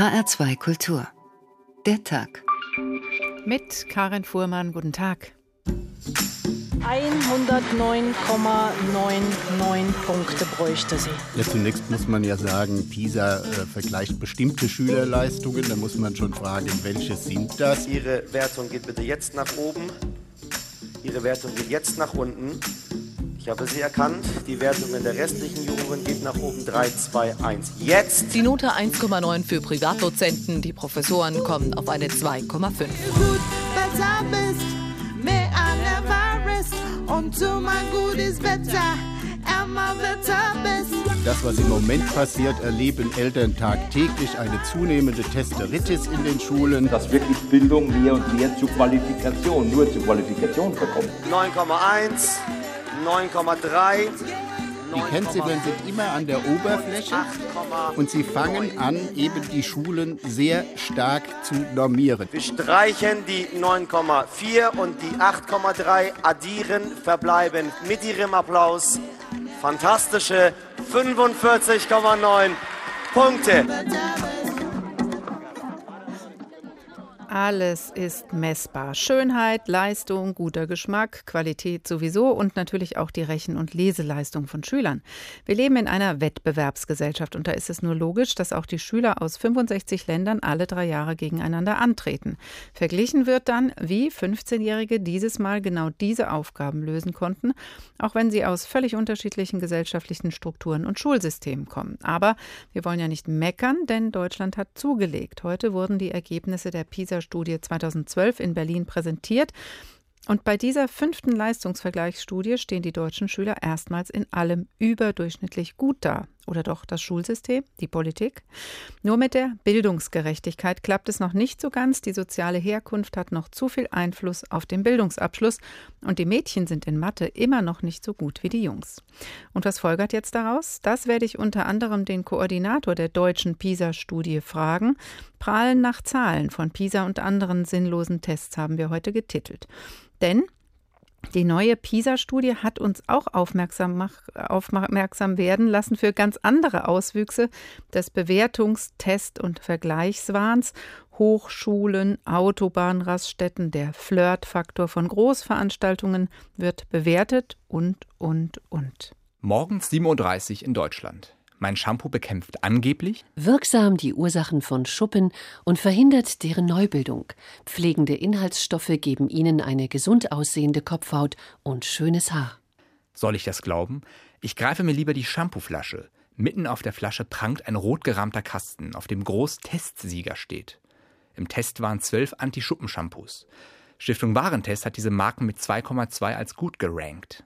HR2 Kultur. Der Tag. Mit Karin Fuhrmann, guten Tag. 109,99 Punkte bräuchte sie. Ja, zunächst muss man ja sagen, PISA äh, vergleicht bestimmte Schülerleistungen. Da muss man schon fragen, welche sind das? Ihre Wertung geht bitte jetzt nach oben. Ihre Wertung geht jetzt nach unten. Ich habe sie erkannt. Die Wertung in der restlichen Juroren geht nach oben 3, 2, 1. Jetzt! Die Note 1,9 für Privatdozenten. Die Professoren kommen auf eine 2,5. Das, was im Moment passiert, erleben Eltern tagtäglich eine zunehmende Testeritis in den Schulen. Dass wirklich Bildung mehr und mehr zur Qualifikation, nur zur Qualifikation verkommt. 9,1. 9,3. Die Kennziffern sind immer an der Oberfläche und sie fangen an, eben die Schulen sehr stark zu normieren. Wir streichen die 9,4 und die 8,3, addieren, verbleiben mit ihrem Applaus fantastische 45,9 Punkte. Alles ist messbar. Schönheit, Leistung, guter Geschmack, Qualität sowieso und natürlich auch die Rechen- und Leseleistung von Schülern. Wir leben in einer Wettbewerbsgesellschaft und da ist es nur logisch, dass auch die Schüler aus 65 Ländern alle drei Jahre gegeneinander antreten. Verglichen wird dann, wie 15-Jährige dieses Mal genau diese Aufgaben lösen konnten, auch wenn sie aus völlig unterschiedlichen gesellschaftlichen Strukturen und Schulsystemen kommen. Aber wir wollen ja nicht meckern, denn Deutschland hat zugelegt. Heute wurden die Ergebnisse der PISA Studie 2012 in Berlin präsentiert. Und bei dieser fünften Leistungsvergleichsstudie stehen die deutschen Schüler erstmals in allem überdurchschnittlich gut da. Oder doch das Schulsystem, die Politik? Nur mit der Bildungsgerechtigkeit klappt es noch nicht so ganz. Die soziale Herkunft hat noch zu viel Einfluss auf den Bildungsabschluss. Und die Mädchen sind in Mathe immer noch nicht so gut wie die Jungs. Und was folgert jetzt daraus? Das werde ich unter anderem den Koordinator der deutschen PISA-Studie fragen. Prahlen nach Zahlen von PISA und anderen sinnlosen Tests haben wir heute getitelt. Denn die neue PISA-Studie hat uns auch aufmerksam, mach, aufmerksam werden lassen für ganz andere Auswüchse des Bewertungs-, Test- und Vergleichswahns. Hochschulen, Autobahnraststätten, der Flirtfaktor von Großveranstaltungen wird bewertet und, und, und. Morgens 37 in Deutschland. Mein Shampoo bekämpft angeblich wirksam die Ursachen von Schuppen und verhindert deren Neubildung. Pflegende Inhaltsstoffe geben ihnen eine gesund aussehende Kopfhaut und schönes Haar. Soll ich das glauben? Ich greife mir lieber die Shampooflasche. Mitten auf der Flasche prangt ein rot gerahmter Kasten, auf dem groß Testsieger steht. Im Test waren zwölf Anti-Schuppen-Shampoos. Stiftung Warentest hat diese Marken mit 2,2 als gut gerankt.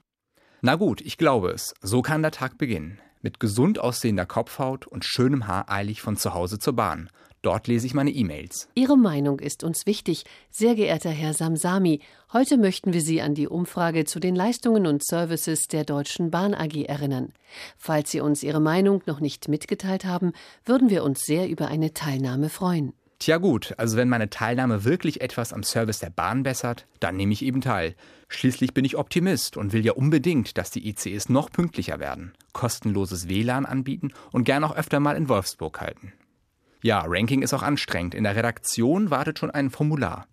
Na gut, ich glaube es. So kann der Tag beginnen. Mit gesund aussehender Kopfhaut und schönem Haar eile ich von zu Hause zur Bahn. Dort lese ich meine E-Mails. Ihre Meinung ist uns wichtig, sehr geehrter Herr Samsami. Heute möchten wir Sie an die Umfrage zu den Leistungen und Services der Deutschen Bahn AG erinnern. Falls Sie uns Ihre Meinung noch nicht mitgeteilt haben, würden wir uns sehr über eine Teilnahme freuen. Tja gut, also wenn meine Teilnahme wirklich etwas am Service der Bahn bessert, dann nehme ich eben teil. Schließlich bin ich Optimist und will ja unbedingt, dass die ICEs noch pünktlicher werden, kostenloses WLAN anbieten und gern auch öfter mal in Wolfsburg halten. Ja, Ranking ist auch anstrengend. In der Redaktion wartet schon ein Formular.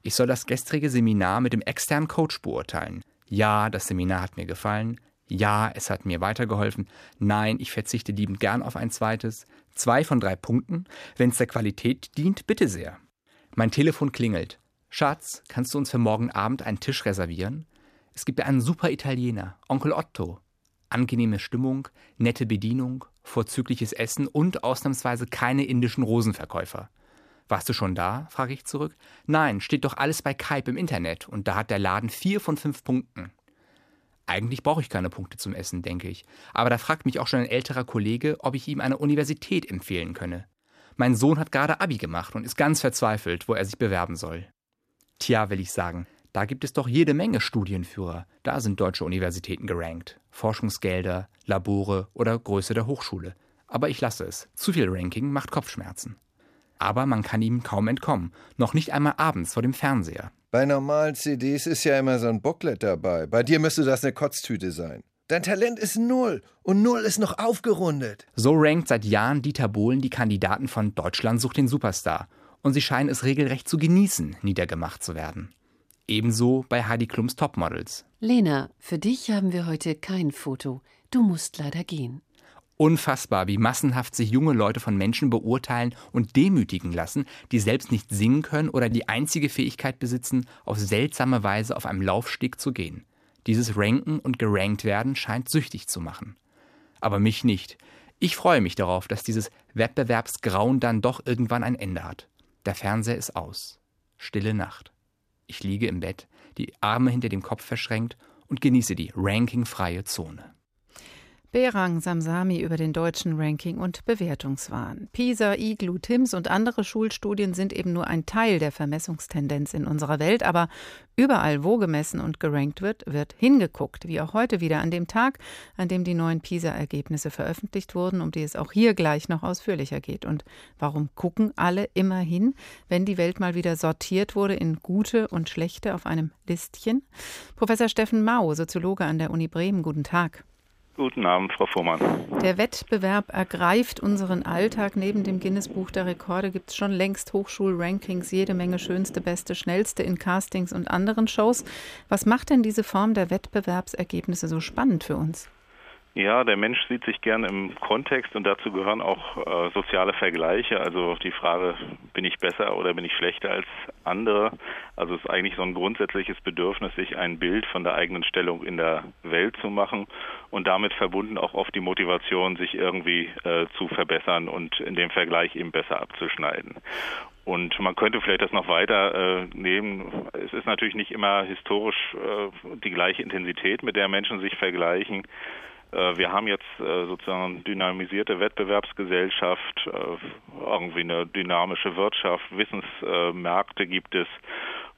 Ich soll das gestrige Seminar mit dem externen Coach beurteilen. Ja, das Seminar hat mir gefallen. Ja, es hat mir weitergeholfen. Nein, ich verzichte liebend gern auf ein zweites. Zwei von drei Punkten. Wenn es der Qualität dient, bitte sehr. Mein Telefon klingelt. Schatz, kannst du uns für morgen Abend einen Tisch reservieren? Es gibt einen super Italiener, Onkel Otto. Angenehme Stimmung, nette Bedienung, vorzügliches Essen und ausnahmsweise keine indischen Rosenverkäufer. Warst du schon da? frage ich zurück. Nein, steht doch alles bei Kaip im Internet und da hat der Laden vier von fünf Punkten. Eigentlich brauche ich keine Punkte zum Essen, denke ich. Aber da fragt mich auch schon ein älterer Kollege, ob ich ihm eine Universität empfehlen könne. Mein Sohn hat gerade Abi gemacht und ist ganz verzweifelt, wo er sich bewerben soll. Tja, will ich sagen, da gibt es doch jede Menge Studienführer. Da sind deutsche Universitäten gerankt. Forschungsgelder, Labore oder Größe der Hochschule. Aber ich lasse es. Zu viel Ranking macht Kopfschmerzen. Aber man kann ihm kaum entkommen. Noch nicht einmal abends vor dem Fernseher. Bei normalen CDs ist ja immer so ein Booklet dabei. Bei dir müsste das eine Kotztüte sein. Dein Talent ist null und null ist noch aufgerundet. So rankt seit Jahren Dieter Bohlen die Kandidaten von Deutschland sucht den Superstar. Und sie scheinen es regelrecht zu genießen, niedergemacht zu werden. Ebenso bei Heidi Klums Topmodels. Lena, für dich haben wir heute kein Foto. Du musst leider gehen. Unfassbar, wie massenhaft sich junge Leute von Menschen beurteilen und demütigen lassen, die selbst nicht singen können oder die einzige Fähigkeit besitzen, auf seltsame Weise auf einem Laufsteg zu gehen. Dieses Ranken und gerankt werden scheint süchtig zu machen. Aber mich nicht. Ich freue mich darauf, dass dieses Wettbewerbsgrauen dann doch irgendwann ein Ende hat. Der Fernseher ist aus. Stille Nacht. Ich liege im Bett, die Arme hinter dem Kopf verschränkt und genieße die rankingfreie Zone. Berang Samsami über den deutschen Ranking- und Bewertungswahn. PISA, IGLU, TIMS und andere Schulstudien sind eben nur ein Teil der Vermessungstendenz in unserer Welt, aber überall, wo gemessen und gerankt wird, wird hingeguckt, wie auch heute wieder an dem Tag, an dem die neuen PISA-Ergebnisse veröffentlicht wurden, um die es auch hier gleich noch ausführlicher geht. Und warum gucken alle immer hin, wenn die Welt mal wieder sortiert wurde in gute und schlechte auf einem Listchen? Professor Steffen Mau, Soziologe an der Uni Bremen, guten Tag. Guten Abend, Frau Fuhrmann. Der Wettbewerb ergreift unseren Alltag. Neben dem Guinness-Buch der Rekorde gibt es schon längst Hochschulrankings, jede Menge schönste, beste, schnellste in Castings und anderen Shows. Was macht denn diese Form der Wettbewerbsergebnisse so spannend für uns? Ja, der Mensch sieht sich gern im Kontext und dazu gehören auch äh, soziale Vergleiche. Also die Frage, bin ich besser oder bin ich schlechter als andere? Also es ist eigentlich so ein grundsätzliches Bedürfnis, sich ein Bild von der eigenen Stellung in der Welt zu machen und damit verbunden auch oft die Motivation, sich irgendwie äh, zu verbessern und in dem Vergleich eben besser abzuschneiden. Und man könnte vielleicht das noch weiter äh, nehmen. Es ist natürlich nicht immer historisch äh, die gleiche Intensität, mit der Menschen sich vergleichen. Äh, wir haben jetzt äh, sozusagen dynamisierte Wettbewerbsgesellschaft, äh, irgendwie eine dynamische Wirtschaft, Wissensmärkte gibt es.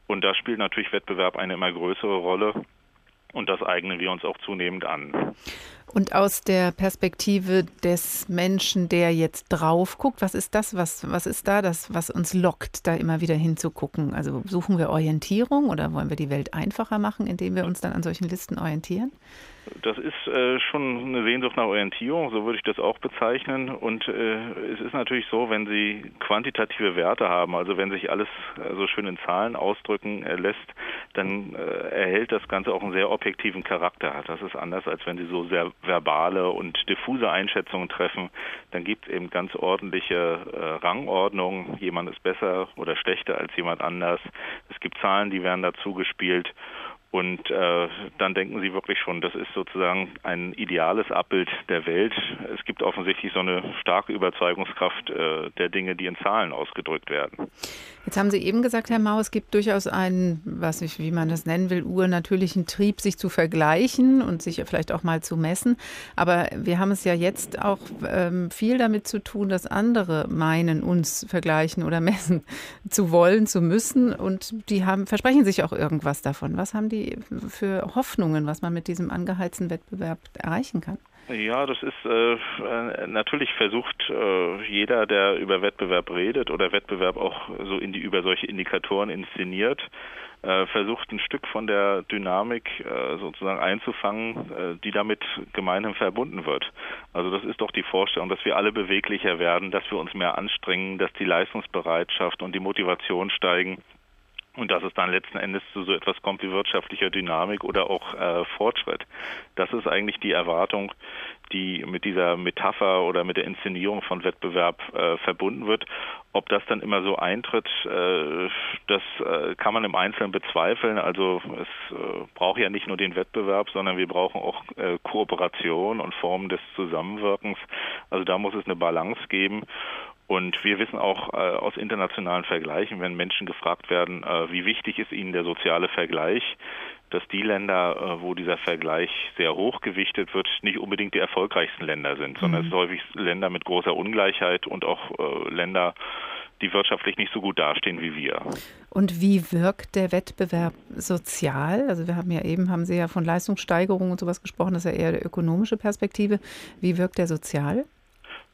Und da spielt natürlich Wettbewerb eine immer größere Rolle. Und das eignen wir uns auch zunehmend an. Und aus der Perspektive des Menschen, der jetzt drauf guckt, was ist das, was, was ist da das, was uns lockt, da immer wieder hinzugucken? Also suchen wir Orientierung oder wollen wir die Welt einfacher machen, indem wir uns dann an solchen Listen orientieren? Das ist äh, schon eine Sehnsucht nach Orientierung, so würde ich das auch bezeichnen. Und äh, es ist natürlich so, wenn Sie quantitative Werte haben, also wenn sich alles äh, so schön in Zahlen ausdrücken äh, lässt, dann äh, erhält das Ganze auch einen sehr objektiven Charakter. Das ist anders, als wenn Sie so sehr verbale und diffuse Einschätzungen treffen. Dann gibt es eben ganz ordentliche äh, Rangordnungen. Jemand ist besser oder schlechter als jemand anders. Es gibt Zahlen, die werden dazu gespielt. Und äh, dann denken Sie wirklich schon, das ist sozusagen ein ideales Abbild der Welt. Es gibt offensichtlich so eine starke Überzeugungskraft äh, der Dinge, die in Zahlen ausgedrückt werden. Jetzt haben Sie eben gesagt, Herr Mau, es gibt durchaus einen, was ich, wie man das nennen will, urnatürlichen Trieb, sich zu vergleichen und sich vielleicht auch mal zu messen. Aber wir haben es ja jetzt auch ähm, viel damit zu tun, dass andere meinen, uns vergleichen oder messen zu wollen, zu müssen. Und die haben, versprechen sich auch irgendwas davon. Was haben die für Hoffnungen, was man mit diesem angeheizten Wettbewerb erreichen kann? Ja, das ist äh, natürlich versucht äh, jeder, der über Wettbewerb redet oder Wettbewerb auch so in die über solche Indikatoren inszeniert, äh, versucht ein Stück von der Dynamik äh, sozusagen einzufangen, äh, die damit gemeinhin verbunden wird. Also das ist doch die Vorstellung, dass wir alle beweglicher werden, dass wir uns mehr anstrengen, dass die Leistungsbereitschaft und die Motivation steigen und dass es dann letzten Endes zu so etwas kommt wie wirtschaftlicher Dynamik oder auch äh, Fortschritt. Das ist eigentlich die Erwartung, die mit dieser Metapher oder mit der Inszenierung von Wettbewerb äh, verbunden wird. Ob das dann immer so eintritt, äh, das äh, kann man im Einzelnen bezweifeln. Also es äh, braucht ja nicht nur den Wettbewerb, sondern wir brauchen auch äh, Kooperation und Formen des Zusammenwirkens. Also da muss es eine Balance geben. Und wir wissen auch äh, aus internationalen Vergleichen, wenn Menschen gefragt werden, äh, wie wichtig ist ihnen der soziale Vergleich, dass die Länder, äh, wo dieser Vergleich sehr hoch gewichtet wird, nicht unbedingt die erfolgreichsten Länder sind, sondern mhm. es sind häufig Länder mit großer Ungleichheit und auch äh, Länder, die wirtschaftlich nicht so gut dastehen wie wir. Und wie wirkt der Wettbewerb sozial? Also wir haben ja eben, haben Sie ja von Leistungssteigerung und sowas gesprochen, das ist ja eher die ökonomische Perspektive. Wie wirkt der sozial?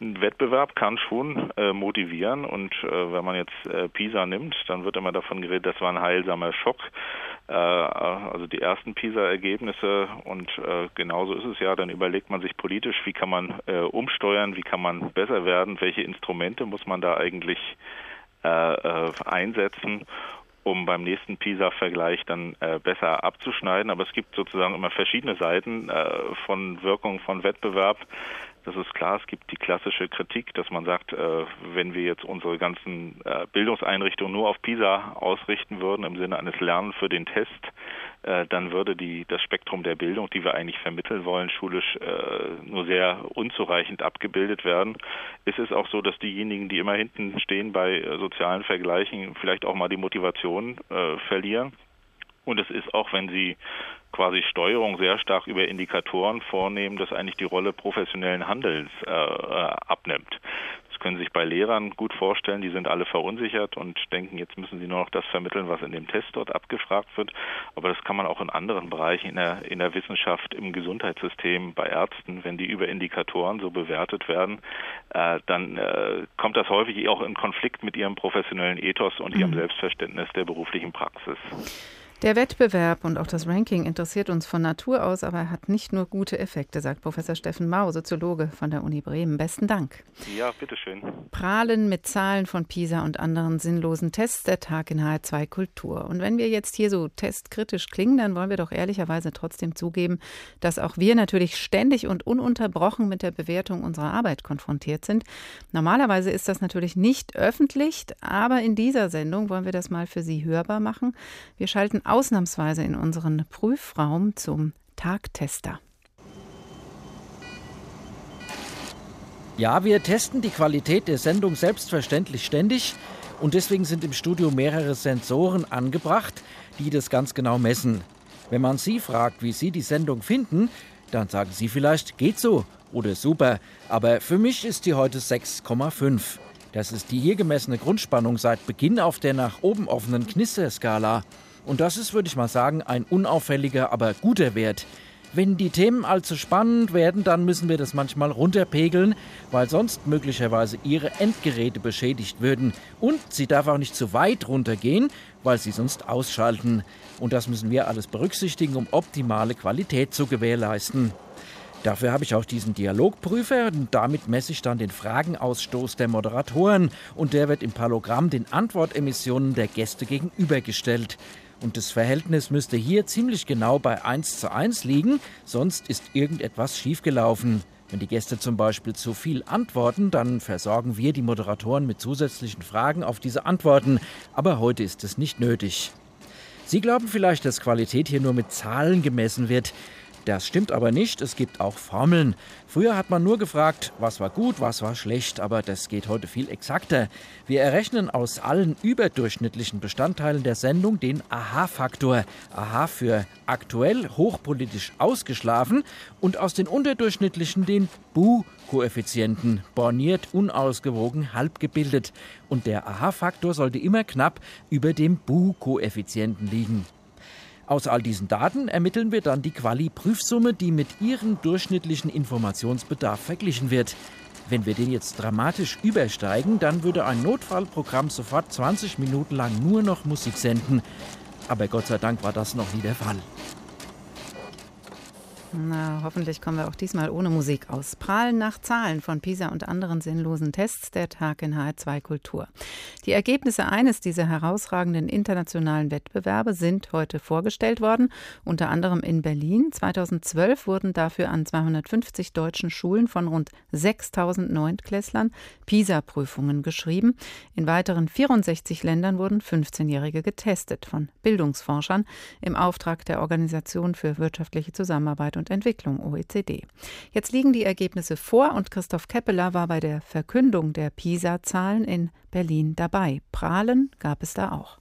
Ein Wettbewerb kann schon äh, motivieren und äh, wenn man jetzt äh, PISA nimmt, dann wird immer davon geredet, das war ein heilsamer Schock. äh, also die ersten PISA-Ergebnisse und äh, genauso ist es ja, dann überlegt man sich politisch, wie kann man äh, umsteuern, wie kann man besser werden, welche Instrumente muss man da eigentlich einsetzen um beim nächsten PISA-Vergleich dann äh, besser abzuschneiden. Aber es gibt sozusagen immer verschiedene Seiten äh, von Wirkung von Wettbewerb. Das ist klar, es gibt die klassische Kritik, dass man sagt, äh, wenn wir jetzt unsere ganzen äh, Bildungseinrichtungen nur auf PISA ausrichten würden, im Sinne eines Lernen für den Test, äh, dann würde die, das Spektrum der Bildung, die wir eigentlich vermitteln wollen, schulisch nur sehr unzureichend abgebildet werden. Es ist auch so, dass diejenigen, die immer hinten stehen bei sozialen Vergleichen, vielleicht auch mal die Motivation verlieren. Und es ist auch, wenn Sie quasi Steuerung sehr stark über Indikatoren vornehmen, dass eigentlich die Rolle professionellen Handelns äh, abnimmt können Sie sich bei Lehrern gut vorstellen, die sind alle verunsichert und denken, jetzt müssen sie nur noch das vermitteln, was in dem Test dort abgefragt wird. Aber das kann man auch in anderen Bereichen in der, in der Wissenschaft, im Gesundheitssystem, bei Ärzten, wenn die über Indikatoren so bewertet werden, äh, dann äh, kommt das häufig auch in Konflikt mit ihrem professionellen Ethos und ihrem mhm. Selbstverständnis der beruflichen Praxis. Der Wettbewerb und auch das Ranking interessiert uns von Natur aus, aber er hat nicht nur gute Effekte, sagt Professor Steffen Mau, Soziologe von der Uni Bremen. Besten Dank. Ja, bitteschön. Prahlen mit Zahlen von PISA und anderen sinnlosen Tests der Tag in HR2 Kultur. Und wenn wir jetzt hier so testkritisch klingen, dann wollen wir doch ehrlicherweise trotzdem zugeben, dass auch wir natürlich ständig und ununterbrochen mit der Bewertung unserer Arbeit konfrontiert sind. Normalerweise ist das natürlich nicht öffentlich, aber in dieser Sendung wollen wir das mal für Sie hörbar machen. Wir schalten ausnahmsweise in unseren Prüfraum zum Tagtester. Ja, wir testen die Qualität der Sendung selbstverständlich ständig und deswegen sind im Studio mehrere Sensoren angebracht, die das ganz genau messen. Wenn man Sie fragt, wie Sie die Sendung finden, dann sagen Sie vielleicht, geht so oder super, aber für mich ist die heute 6,5. Das ist die hier gemessene Grundspannung seit Beginn auf der nach oben offenen Knisterskala. Und das ist, würde ich mal sagen, ein unauffälliger, aber guter Wert. Wenn die Themen allzu spannend werden, dann müssen wir das manchmal runterpegeln, weil sonst möglicherweise Ihre Endgeräte beschädigt würden. Und sie darf auch nicht zu weit runtergehen, weil sie sonst ausschalten. Und das müssen wir alles berücksichtigen, um optimale Qualität zu gewährleisten. Dafür habe ich auch diesen Dialogprüfer und damit messe ich dann den Fragenausstoß der Moderatoren und der wird im Palogramm den Antwortemissionen der Gäste gegenübergestellt. Und das Verhältnis müsste hier ziemlich genau bei 1 zu 1 liegen, sonst ist irgendetwas schiefgelaufen. Wenn die Gäste zum Beispiel zu viel antworten, dann versorgen wir die Moderatoren mit zusätzlichen Fragen auf diese Antworten. Aber heute ist es nicht nötig. Sie glauben vielleicht, dass Qualität hier nur mit Zahlen gemessen wird. Das stimmt aber nicht, es gibt auch Formeln. Früher hat man nur gefragt, was war gut, was war schlecht, aber das geht heute viel exakter. Wir errechnen aus allen überdurchschnittlichen Bestandteilen der Sendung den Aha-Faktor. Aha für aktuell hochpolitisch ausgeschlafen und aus den unterdurchschnittlichen den Bu-Koeffizienten, borniert, unausgewogen, halb gebildet. Und der Aha-Faktor sollte immer knapp über dem Bu-Koeffizienten liegen. Aus all diesen Daten ermitteln wir dann die Quali-Prüfsumme, die mit Ihrem durchschnittlichen Informationsbedarf verglichen wird. Wenn wir den jetzt dramatisch übersteigen, dann würde ein Notfallprogramm sofort 20 Minuten lang nur noch Musik senden. Aber Gott sei Dank war das noch nie der Fall. Na, hoffentlich kommen wir auch diesmal ohne Musik aus. Prahlen nach Zahlen von PISA und anderen sinnlosen Tests der Tag in HR2 Kultur. Die Ergebnisse eines dieser herausragenden internationalen Wettbewerbe sind heute vorgestellt worden, unter anderem in Berlin. 2012 wurden dafür an 250 deutschen Schulen von rund 6000 Neuntklässlern PISA-Prüfungen geschrieben. In weiteren 64 Ländern wurden 15-Jährige getestet von Bildungsforschern im Auftrag der Organisation für wirtschaftliche Zusammenarbeit und Entwicklung OECD. Jetzt liegen die Ergebnisse vor und Christoph Keppeler war bei der Verkündung der PISA-Zahlen in Berlin dabei. Prahlen gab es da auch.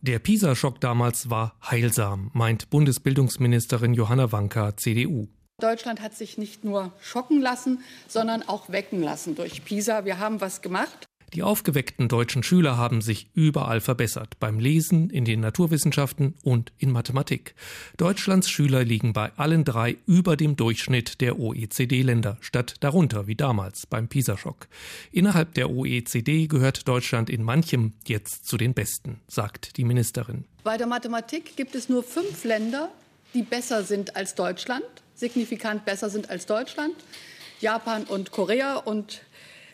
Der PISA-Schock damals war heilsam, meint Bundesbildungsministerin Johanna Wanka, CDU. Deutschland hat sich nicht nur schocken lassen, sondern auch wecken lassen durch PISA. Wir haben was gemacht. Die aufgeweckten deutschen Schüler haben sich überall verbessert, beim Lesen, in den Naturwissenschaften und in Mathematik. Deutschlands Schüler liegen bei allen drei über dem Durchschnitt der OECD-Länder, statt darunter wie damals beim PISA-Schock. Innerhalb der OECD gehört Deutschland in manchem jetzt zu den Besten, sagt die Ministerin. Bei der Mathematik gibt es nur fünf Länder, die besser sind als Deutschland, signifikant besser sind als Deutschland. Japan und Korea und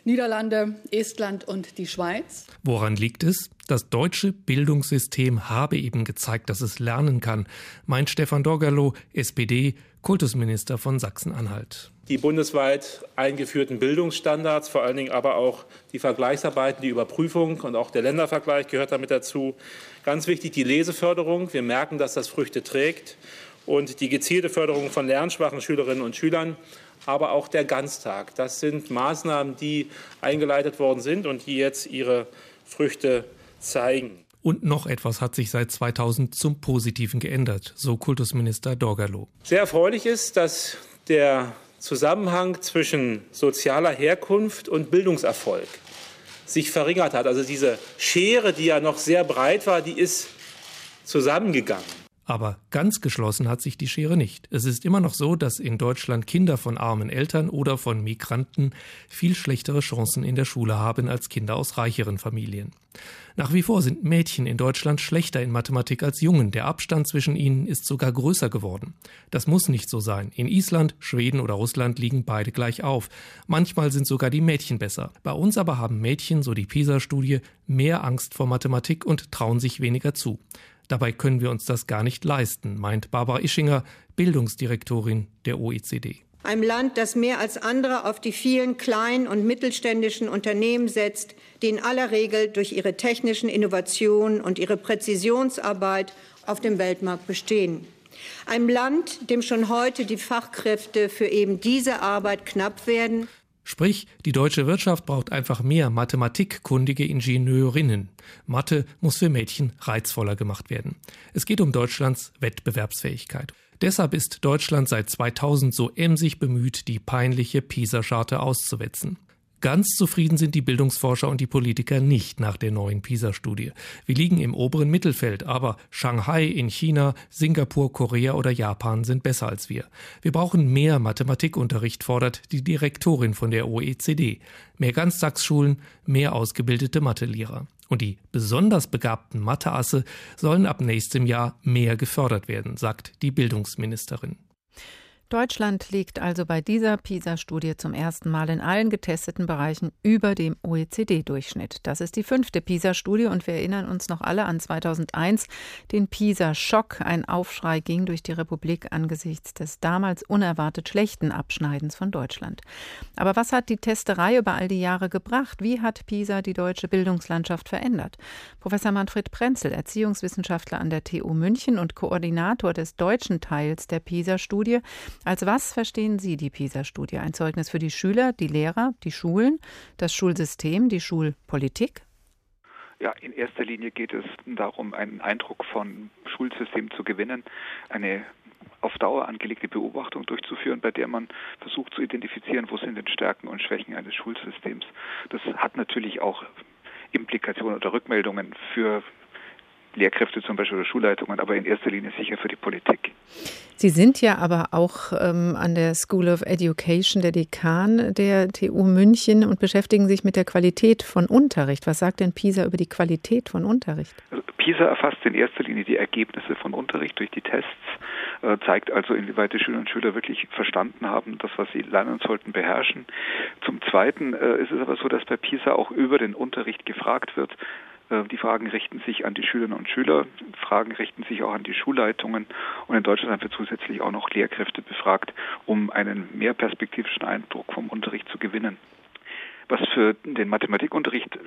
Niederlande, Estland und die Schweiz. Woran liegt es? Das deutsche Bildungssystem habe eben gezeigt, dass es lernen kann, meint Stefan Dorgerloh, SPD, Kultusminister von Sachsen-Anhalt. Die bundesweit eingeführten Bildungsstandards, vor allen Dingen aber auch die Vergleichsarbeiten, die Überprüfung und auch der Ländervergleich gehört damit dazu. Ganz wichtig die Leseförderung. Wir merken, dass das Früchte trägt und die gezielte Förderung von lernschwachen Schülerinnen und Schülern, aber auch der Ganztag. Das sind Maßnahmen, die eingeleitet worden sind und die jetzt ihre Früchte zeigen. Und noch etwas hat sich seit 2000 zum Positiven geändert, so Kultusminister Dorgalow. Sehr erfreulich ist, dass der Zusammenhang zwischen sozialer Herkunft und Bildungserfolg sich verringert hat. Also diese Schere, die ja noch sehr breit war, die ist zusammengegangen. Aber ganz geschlossen hat sich die Schere nicht. Es ist immer noch so, dass in Deutschland Kinder von armen Eltern oder von Migranten viel schlechtere Chancen in der Schule haben als Kinder aus reicheren Familien. Nach wie vor sind Mädchen in Deutschland schlechter in Mathematik als Jungen. Der Abstand zwischen ihnen ist sogar größer geworden. Das muss nicht so sein. In Island, Schweden oder Russland liegen beide gleich auf. Manchmal sind sogar die Mädchen besser. Bei uns aber haben Mädchen, so die PISA-Studie, mehr Angst vor Mathematik und trauen sich weniger zu. Dabei können wir uns das gar nicht leisten, meint Barbara Ischinger, Bildungsdirektorin der OECD. Ein Land, das mehr als andere auf die vielen kleinen und mittelständischen Unternehmen setzt, die in aller Regel durch ihre technischen Innovationen und ihre Präzisionsarbeit auf dem Weltmarkt bestehen. Ein Land, dem schon heute die Fachkräfte für eben diese Arbeit knapp werden. Sprich, die deutsche Wirtschaft braucht einfach mehr mathematikkundige Ingenieurinnen. Mathe muss für Mädchen reizvoller gemacht werden. Es geht um Deutschlands Wettbewerbsfähigkeit. Deshalb ist Deutschland seit 2000 so emsig bemüht, die peinliche PISA-Scharte auszuwetzen. Ganz zufrieden sind die Bildungsforscher und die Politiker nicht nach der neuen PISA-Studie. Wir liegen im oberen Mittelfeld, aber Shanghai in China, Singapur, Korea oder Japan sind besser als wir. Wir brauchen mehr Mathematikunterricht, fordert die Direktorin von der OECD. Mehr Ganztagsschulen, mehr ausgebildete Mathelehrer. Und die besonders begabten Matheasse sollen ab nächstem Jahr mehr gefördert werden, sagt die Bildungsministerin. Deutschland liegt also bei dieser PISA-Studie zum ersten Mal in allen getesteten Bereichen über dem OECD-Durchschnitt. Das ist die fünfte PISA-Studie und wir erinnern uns noch alle an 2001, den PISA-Schock. Ein Aufschrei ging durch die Republik angesichts des damals unerwartet schlechten Abschneidens von Deutschland. Aber was hat die Testerei über all die Jahre gebracht? Wie hat PISA die deutsche Bildungslandschaft verändert? Professor Manfred Prenzel, Erziehungswissenschaftler an der TU München und Koordinator des deutschen Teils der PISA-Studie, als was verstehen Sie die PISA-Studie? Ein Zeugnis für die Schüler, die Lehrer, die Schulen, das Schulsystem, die Schulpolitik? Ja, in erster Linie geht es darum, einen Eindruck von Schulsystem zu gewinnen, eine auf Dauer angelegte Beobachtung durchzuführen, bei der man versucht zu identifizieren, wo sind denn Stärken und Schwächen eines Schulsystems. Das hat natürlich auch Implikationen oder Rückmeldungen für Lehrkräfte zum Beispiel oder Schulleitungen, aber in erster Linie sicher für die Politik. Sie sind ja aber auch ähm, an der School of Education der Dekan der TU München und beschäftigen sich mit der Qualität von Unterricht. Was sagt denn PISA über die Qualität von Unterricht? Also PISA erfasst in erster Linie die Ergebnisse von Unterricht durch die Tests, äh, zeigt also, inwieweit die Schülerinnen und Schüler wirklich verstanden haben, das, was sie lernen sollten, beherrschen. Zum Zweiten äh, ist es aber so, dass bei PISA auch über den Unterricht gefragt wird, die Fragen richten sich an die Schülerinnen und Schüler, Fragen richten sich auch an die Schulleitungen und in Deutschland haben wir zusätzlich auch noch Lehrkräfte befragt, um einen mehr perspektivischen Eindruck vom Unterricht zu gewinnen. Was für den Mathematikunterricht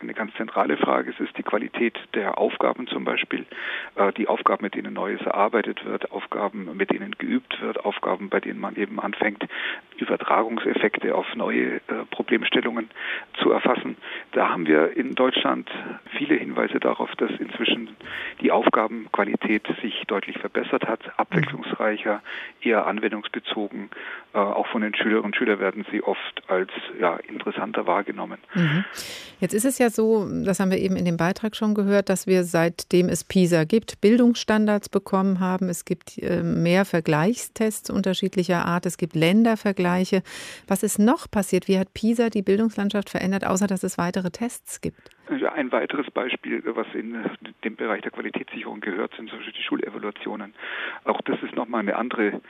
eine ganz zentrale Frage ist, ist die Qualität der Aufgaben zum Beispiel. Äh, die Aufgaben, mit denen Neues erarbeitet wird, Aufgaben, mit denen geübt wird, Aufgaben, bei denen man eben anfängt, Übertragungseffekte auf neue äh, Problemstellungen zu erfassen. Da haben wir in Deutschland viele Hinweise darauf, dass inzwischen die Aufgabenqualität sich deutlich verbessert hat, abwechslungsreicher, eher anwendungsbezogen, Äh, auch von den Schülerinnen und Schülern werden sie oft als ja, interessanter wahrgenommen. Mhm. Jetzt ist es ja so, das haben wir eben in dem Beitrag schon gehört, dass wir seitdem es PISA gibt, Bildungsstandards bekommen haben. Es gibt äh, mehr Vergleichstests unterschiedlicher Art. Es gibt Ländervergleiche. Was ist noch passiert? Wie hat PISA die Bildungslandschaft verändert, außer dass es weitere Tests gibt? Ein weiteres Beispiel, was in dem Bereich der Qualitätssicherung gehört, sind zum Beispiel die Schulevaluationen. Auch das ist nochmal eine andere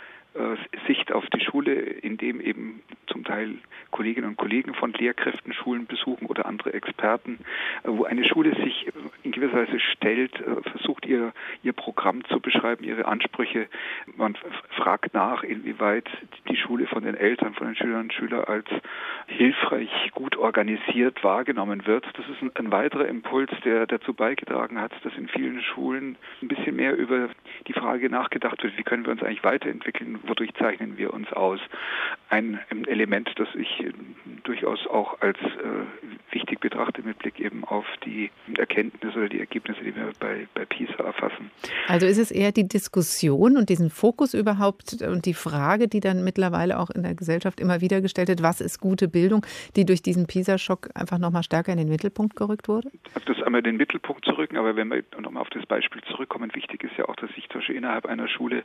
Sicht auf die Schule, in dem eben zum Teil Kolleginnen und Kollegen von Lehrkräften Schulen besuchen oder andere Experten, äh, wo eine Schule sich in gewisser Weise stellt, äh, versucht ihr, ihr Programm zu beschreiben, ihre Ansprüche. Man fragt nach, inwieweit die Schule von den Eltern, von den Schülerinnen und Schülern als hilfreich, gut organisiert wahrgenommen wird. Das ist ein, ein weiterer Impuls, der dazu beigetragen hat, dass in vielen Schulen ein bisschen mehr über die Frage nachgedacht wird, wie können wir uns eigentlich weiterentwickeln, wodurch zeichnen wir uns aus. Ein Element, das ich äh, durchaus auch als äh, wichtig betrachte mit Blick eben auf die Erkenntnisse oder die Ergebnisse, die wir bei, bei PISA erfassen. Also ist es eher die Diskussion und diesen Fokus überhaupt und die Frage, die dann mittlerweile auch in der Gesellschaft immer wieder gestellt wird, was ist gute Bildung, die durch diesen PISA-Schock einfach nochmal stärker in den Mittelpunkt gerückt wurde? Das einmal in den Mittelpunkt zu rücken, aber wenn wir nochmal auf das Beispiel zurückkommen, wichtig ist ja auch, dass sich zum Beispiel innerhalb einer Schule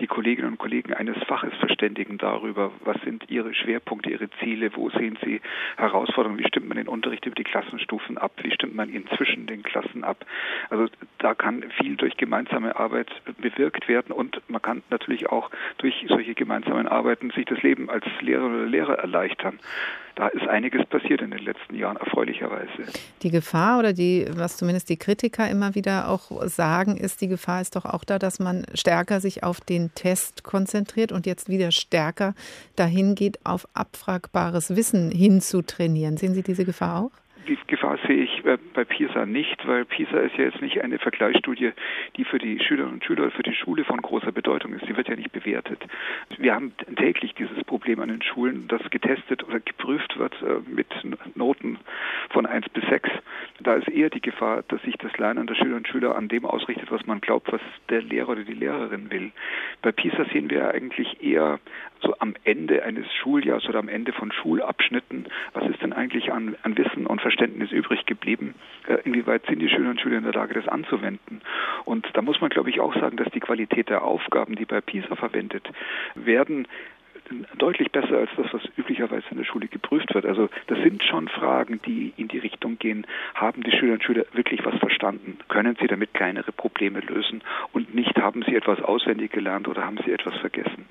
die Kolleginnen und Kollegen eines Faches verständigen darüber, was sind ihre Schwerpunkte, ihre Ziele, wo sehen sie Herausforderungen, wie stimmt man den Unterricht über die Klassenstufen ab, wie stimmt man ihn zwischen den Klassen ab. Also da kann viel durch gemeinsame Arbeit bewirkt werden und man kann natürlich auch durch solche gemeinsamen Arbeiten sich das Leben als Lehrer oder Lehrer erleichtern. Da ist einiges passiert in den letzten Jahren, erfreulicherweise. Die Gefahr oder die, was zumindest die Kritiker immer wieder auch sagen, ist, die Gefahr ist doch auch da, dass man stärker sich auf den Test konzentriert und jetzt wieder stärker dahin geht, auf abfragbares Wissen hinzutrainieren. Sehen Sie diese Gefahr auch? Die Gefahr sehe ich äh, bei PISA nicht, weil PISA ist ja jetzt nicht eine Vergleichsstudie, die für die Schülerinnen und Schüler, für die Schule von großer Bedeutung ist. Sie wird ja nicht bewertet. Wir haben täglich dieses Problem an den Schulen, dass getestet oder geprüft wird äh, mit Noten von 1 bis 6. Da ist eher die Gefahr, dass sich das Lernen der Schülerinnen und Schüler an dem ausrichtet, was man glaubt, was der Lehrer oder die Lehrerin will. Bei PISA sehen wir eigentlich eher so am Ende eines Schuljahres oder am Ende von Schulabschnitten, was ist denn eigentlich an, an Wissen und Verständnis übrig geblieben? Äh, inwieweit sind die Schülerinnen und Schüler in der Lage, das anzuwenden? Und da muss man, glaube ich, auch sagen, dass die Qualität der Aufgaben, die bei PISA verwendet werden, deutlich besser als das, was üblicherweise in der Schule geprüft wird. Also das sind schon Fragen, die in die Richtung gehen, haben die Schülerinnen und Schüler wirklich was verstanden? Können sie damit kleinere Probleme lösen? Und nicht haben sie etwas auswendig gelernt oder haben sie etwas vergessen?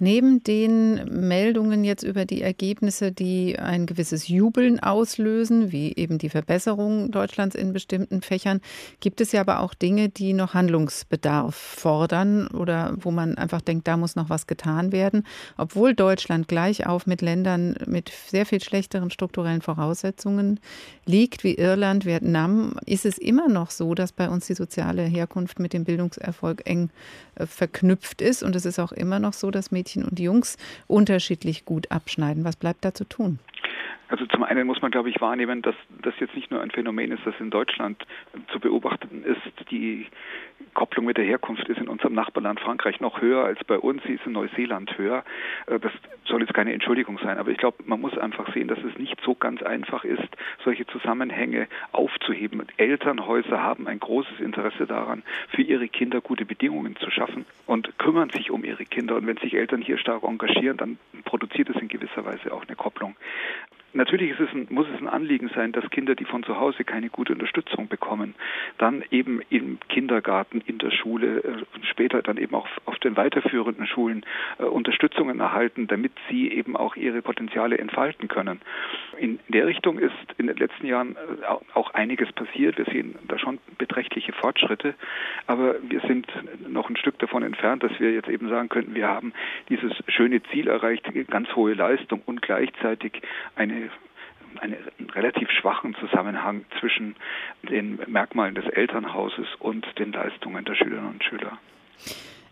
Neben den Meldungen jetzt über die Ergebnisse, die ein gewisses Jubeln auslösen, wie eben die Verbesserung Deutschlands in bestimmten Fächern, gibt es ja aber auch Dinge, die noch Handlungsbedarf fordern oder wo man einfach denkt, da muss noch was getan werden. Obwohl Deutschland gleich auf mit Ländern mit sehr viel schlechteren strukturellen Voraussetzungen liegt, wie Irland, Vietnam, ist es immer noch so, dass bei uns die soziale Herkunft mit dem Bildungserfolg eng verknüpft ist. Und es ist auch immer noch so, dass Mädchen Mädchen und Jungs unterschiedlich gut abschneiden. Was bleibt da zu tun? Also zum einen muss man, glaube ich, wahrnehmen, dass das jetzt nicht nur ein Phänomen ist, das in Deutschland zu beobachten ist. Die Kopplung mit der Herkunft ist in unserem Nachbarland Frankreich noch höher als bei uns. Sie ist in Neuseeland höher. Äh, das soll jetzt keine Entschuldigung sein, aber ich glaube, man muss einfach sehen, dass es nicht so ganz einfach ist, solche Zusammenhänge aufzuheben. Elternhäuser haben ein großes Interesse daran, für ihre Kinder gute Bedingungen zu schaffen und kümmern sich um ihre Kinder. Und wenn sich Eltern hier stark engagieren, dann produziert es in gewisser Weise auch eine Kopplung. Natürlich es ein, muss es ein Anliegen sein, dass Kinder, die von zu Hause keine gute Unterstützung bekommen, dann eben im Kindergarten, in der Schule äh, und später dann eben auch auf den weiterführenden Schulen äh, Unterstützungen erhalten, damit sie eben auch ihre Potenziale entfalten können. In der Richtung ist in den letzten Jahren äh, auch einiges passiert. Wir sehen da schon beträchtliche Fortschritte, aber wir sind noch ein Stück davon entfernt, dass wir jetzt eben sagen könnten, wir haben dieses schöne Ziel erreicht, ganz hohe Leistung und gleichzeitig eine einen relativ schwachen Zusammenhang zwischen den Merkmalen des Elternhauses und den Leistungen der Schülerinnen und Schüler.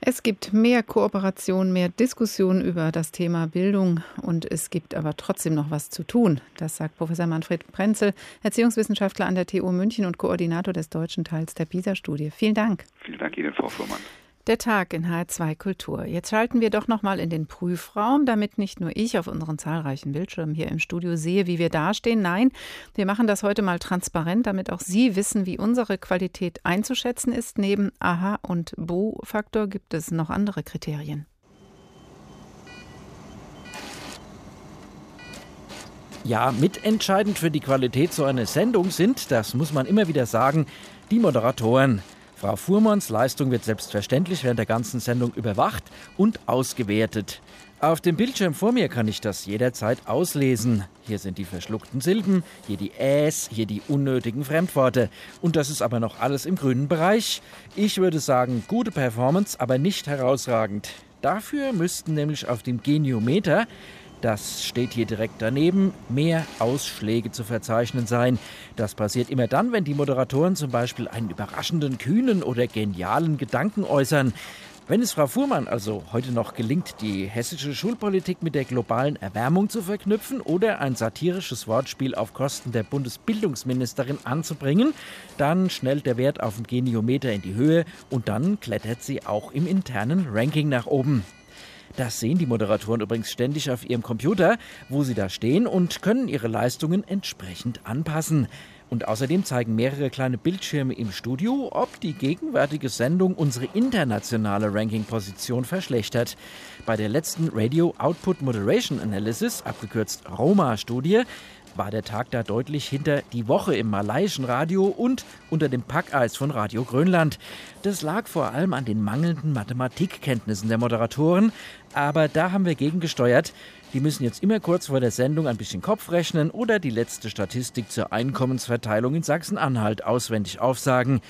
Es gibt mehr Kooperation, mehr Diskussion über das Thema Bildung und es gibt aber trotzdem noch was zu tun. Das sagt Professor Manfred Prenzel, Erziehungswissenschaftler an der TU München und Koordinator des deutschen Teils der PISA-Studie. Vielen Dank. Vielen Dank Ihnen, Frau Fuhrmann. Der Tag in H2 Kultur. Jetzt schalten wir doch noch mal in den Prüfraum, damit nicht nur ich auf unseren zahlreichen Bildschirmen hier im Studio sehe, wie wir dastehen. Nein, wir machen das heute mal transparent, damit auch Sie wissen, wie unsere Qualität einzuschätzen ist. Neben Aha und Bo-Faktor gibt es noch andere Kriterien. Ja, mitentscheidend für die Qualität so einer Sendung sind, das muss man immer wieder sagen, die Moderatoren. Frau Fuhrmanns Leistung wird selbstverständlich während der ganzen Sendung überwacht und ausgewertet. Auf dem Bildschirm vor mir kann ich das jederzeit auslesen. Hier sind die verschluckten Silben, hier die Äs, hier die unnötigen Fremdworte. Und das ist aber noch alles im grünen Bereich. Ich würde sagen, gute Performance, aber nicht herausragend. Dafür müssten nämlich auf dem Geniometer das steht hier direkt daneben, mehr Ausschläge zu verzeichnen sein. Das passiert immer dann, wenn die Moderatoren zum Beispiel einen überraschenden, kühnen oder genialen Gedanken äußern. Wenn es Frau Fuhrmann also heute noch gelingt, die hessische Schulpolitik mit der globalen Erwärmung zu verknüpfen oder ein satirisches Wortspiel auf Kosten der Bundesbildungsministerin anzubringen, dann schnellt der Wert auf dem Geniometer in die Höhe und dann klettert sie auch im internen Ranking nach oben. Das sehen die Moderatoren übrigens ständig auf ihrem Computer, wo sie da stehen und können ihre Leistungen entsprechend anpassen. Und außerdem zeigen mehrere kleine Bildschirme im Studio, ob die gegenwärtige Sendung unsere internationale Ranking-Position verschlechtert. Bei der letzten Radio Output Moderation Analysis, abgekürzt ROMA-Studie, war der Tag da deutlich hinter die Woche im malaiischen Radio und unter dem Packeis von Radio Grönland. Das lag vor allem an den mangelnden Mathematikkenntnissen der Moderatoren, aber da haben wir gegengesteuert. Die müssen jetzt immer kurz vor der Sendung ein bisschen Kopf rechnen oder die letzte Statistik zur Einkommensverteilung in Sachsen-Anhalt auswendig aufsagen.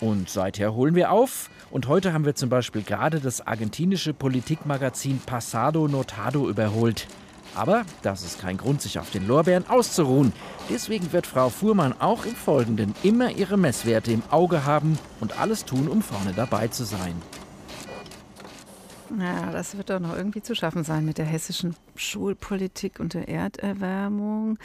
Und seither holen wir auf. Und heute haben wir zum Beispiel gerade das argentinische Politikmagazin Pasado Notado überholt. Aber das ist kein Grund, sich auf den Lorbeeren auszuruhen. Deswegen wird Frau Fuhrmann auch im Folgenden immer ihre Messwerte im Auge haben und alles tun, um vorne dabei zu sein. Ja, das wird doch noch irgendwie zu schaffen sein mit der hessischen Schulpolitik und der Erderwärmung.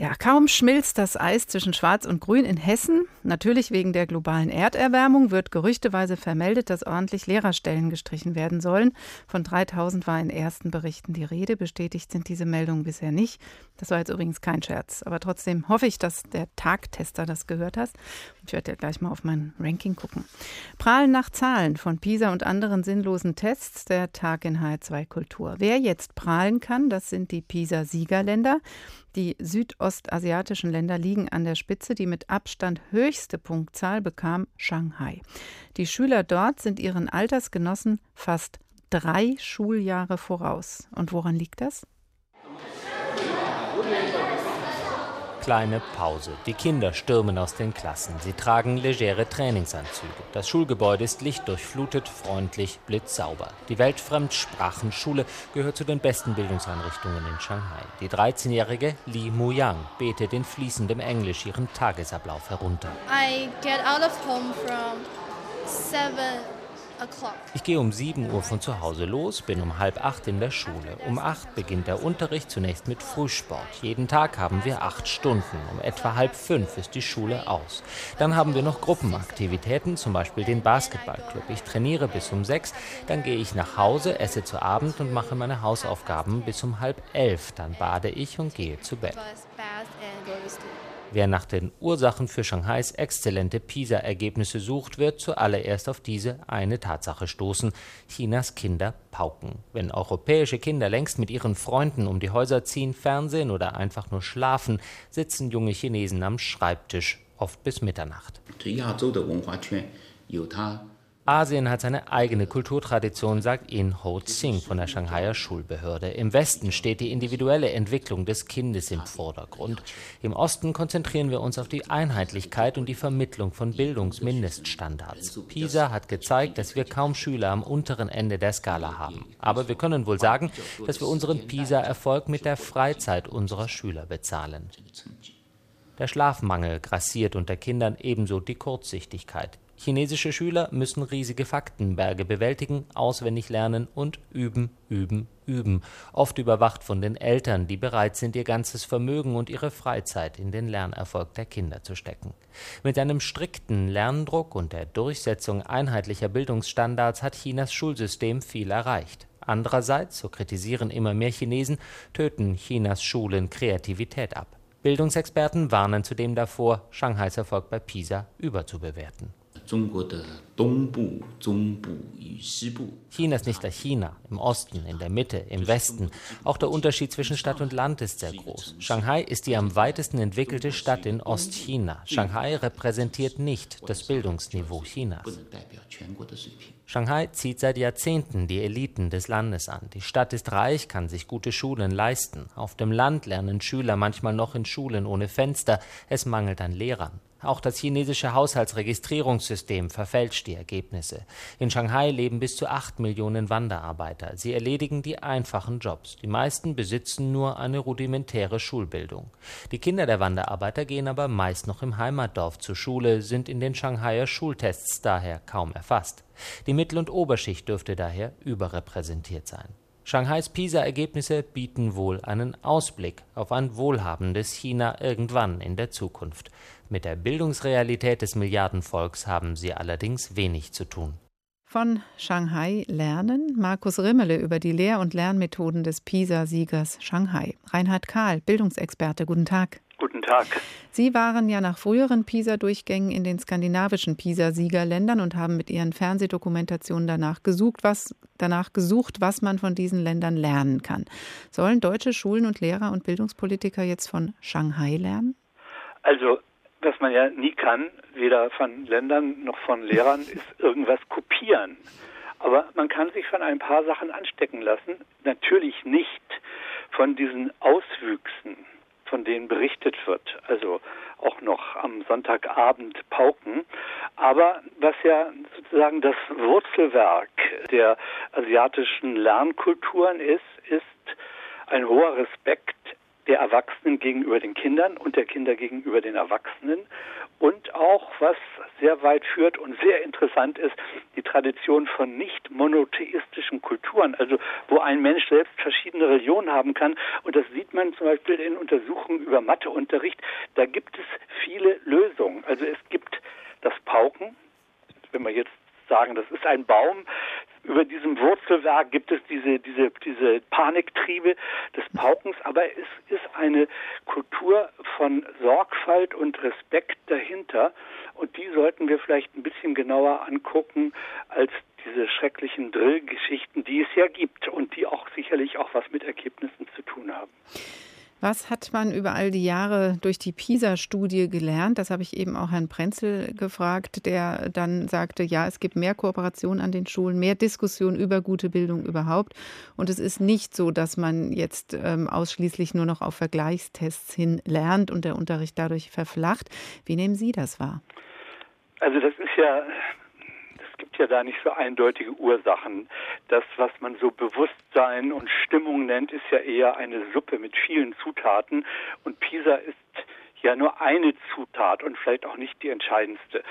Ja, kaum schmilzt das Eis zwischen Schwarz und Grün in Hessen. Natürlich wegen der globalen Erderwärmung wird gerüchteweise vermeldet, dass ordentlich Lehrerstellen gestrichen werden sollen. Von 3000 war in ersten Berichten die Rede. Bestätigt sind diese Meldungen bisher nicht. Das war jetzt übrigens kein Scherz. Aber trotzdem hoffe ich, dass der Tagtester das gehört hat. Ich werde ja gleich mal auf mein Ranking gucken. Prahlen nach Zahlen von PISA und anderen sinnlosen Tests der Tag in HR2 Kultur. Wer jetzt prahlen kann, das sind die PISA-Siegerländer. Die südostasiatischen Länder liegen an der Spitze. Die mit Abstand höchste Punktzahl bekam Shanghai. Die Schüler dort sind ihren Altersgenossen fast drei Schuljahre voraus. Und woran liegt das? Kleine Pause. Die Kinder stürmen aus den Klassen. Sie tragen legere Trainingsanzüge. Das Schulgebäude ist lichtdurchflutet, freundlich, blitzsauber. Die Weltfremdsprachenschule gehört zu den besten Bildungseinrichtungen in Shanghai. Die 13-jährige Li Muyang betet in fließendem Englisch ihren Tagesablauf herunter. I get out of home from 7 ich gehe um 7 Uhr von zu Hause los, bin um halb acht in der Schule. Um acht beginnt der Unterricht zunächst mit Frühsport. Jeden Tag haben wir acht Stunden. Um etwa halb fünf ist die Schule aus. Dann haben wir noch Gruppenaktivitäten, zum Beispiel den Basketballclub. Ich trainiere bis um sechs, dann gehe ich nach Hause, esse zu Abend und mache meine Hausaufgaben bis um halb elf. Dann bade ich und gehe zu Bett. Wer nach den Ursachen für Shanghais exzellente PISA-Ergebnisse sucht, wird zuallererst auf diese eine Tatsache stoßen. Chinas Kinder pauken. Wenn europäische Kinder längst mit ihren Freunden um die Häuser ziehen, Fernsehen oder einfach nur schlafen, sitzen junge Chinesen am Schreibtisch, oft bis Mitternacht. Asien hat seine eigene Kulturtradition, sagt In Ho Tsing von der Shanghaier Schulbehörde. Im Westen steht die individuelle Entwicklung des Kindes im Vordergrund. Im Osten konzentrieren wir uns auf die Einheitlichkeit und die Vermittlung von Bildungsmindeststandards. PISA hat gezeigt, dass wir kaum Schüler am unteren Ende der Skala haben. Aber wir können wohl sagen, dass wir unseren PISA-Erfolg mit der Freizeit unserer Schüler bezahlen. Der Schlafmangel grassiert unter Kindern ebenso die Kurzsichtigkeit. Chinesische Schüler müssen riesige Faktenberge bewältigen, auswendig lernen und üben, üben, üben, oft überwacht von den Eltern, die bereit sind, ihr ganzes Vermögen und ihre Freizeit in den Lernerfolg der Kinder zu stecken. Mit einem strikten Lerndruck und der Durchsetzung einheitlicher Bildungsstandards hat Chinas Schulsystem viel erreicht. Andererseits, so kritisieren immer mehr Chinesen, töten Chinas Schulen Kreativität ab. Bildungsexperten warnen zudem davor, Shanghais Erfolg bei PISA überzubewerten. China ist nicht gleich China, im Osten, in der Mitte, im Westen. Auch der Unterschied zwischen Stadt und Land ist sehr groß. Shanghai ist die am weitesten entwickelte Stadt in Ostchina. Shanghai repräsentiert nicht das Bildungsniveau Chinas. Shanghai zieht seit Jahrzehnten die Eliten des Landes an. Die Stadt ist reich, kann sich gute Schulen leisten. Auf dem Land lernen Schüler manchmal noch in Schulen ohne Fenster. Es mangelt an Lehrern. Auch das chinesische Haushaltsregistrierungssystem verfälscht die Ergebnisse. In Shanghai leben bis zu acht Millionen Wanderarbeiter. Sie erledigen die einfachen Jobs. Die meisten besitzen nur eine rudimentäre Schulbildung. Die Kinder der Wanderarbeiter gehen aber meist noch im Heimatdorf zur Schule, sind in den Shanghaier Schultests daher kaum erfasst. Die Mittel- und Oberschicht dürfte daher überrepräsentiert sein. Shanghais PISA-Ergebnisse bieten wohl einen Ausblick auf ein wohlhabendes China irgendwann in der Zukunft. Mit der Bildungsrealität des Milliardenvolks haben sie allerdings wenig zu tun. Von Shanghai lernen Markus Rimmele über die Lehr- und Lernmethoden des PISA-Siegers Shanghai. Reinhard Kahl, Bildungsexperte, guten Tag. Guten Tag. Sie waren ja nach früheren PISA-Durchgängen in den skandinavischen PISA-Siegerländern und haben mit Ihren Fernsehdokumentationen danach gesucht, was, danach gesucht, was man von diesen Ländern lernen kann. Sollen deutsche Schulen und Lehrer und Bildungspolitiker jetzt von Shanghai lernen? Also was man ja nie kann, weder von Ländern noch von Lehrern, ist irgendwas kopieren. Aber man kann sich von ein paar Sachen anstecken lassen. Natürlich nicht von diesen Auswüchsen, von denen berichtet wird. Also auch noch am Sonntagabend pauken. Aber was ja sozusagen das Wurzelwerk der asiatischen Lernkulturen ist, ist ein hoher Respekt der Erwachsenen gegenüber den Kindern und der Kinder gegenüber den Erwachsenen und auch, was sehr weit führt und sehr interessant ist, die Tradition von nicht monotheistischen Kulturen, also wo ein Mensch selbst verschiedene Religionen haben kann. Und das sieht man zum Beispiel in Untersuchungen über Matheunterricht. Da gibt es viele Lösungen. Also es gibt das Pauken, wenn wir jetzt sagen, das ist ein Baum, über diesem Wurzelwerk gibt es diese, diese, diese Paniktriebe des Paukens, aber es ist eine Kultur von Sorgfalt und Respekt dahinter und die sollten wir vielleicht ein bisschen genauer angucken als diese schrecklichen Drillgeschichten, die es ja gibt und die auch sicherlich auch was mit Ergebnissen zu tun haben. Was hat man über all die Jahre durch die PISA-Studie gelernt? Das habe ich eben auch Herrn Prenzel gefragt, der dann sagte, ja, es gibt mehr Kooperation an den Schulen, mehr Diskussion über gute Bildung überhaupt. Und es ist nicht so, dass man jetzt ähm, ausschließlich nur noch auf Vergleichstests hin lernt und der Unterricht dadurch verflacht. Wie nehmen Sie das wahr? Also das ist ja gibt ja da nicht so eindeutige Ursachen. Das, was man so Bewusstsein und Stimmung nennt, ist ja eher eine Suppe mit vielen Zutaten. Und Pisa ist ja nur eine Zutat und vielleicht auch nicht die entscheidendste.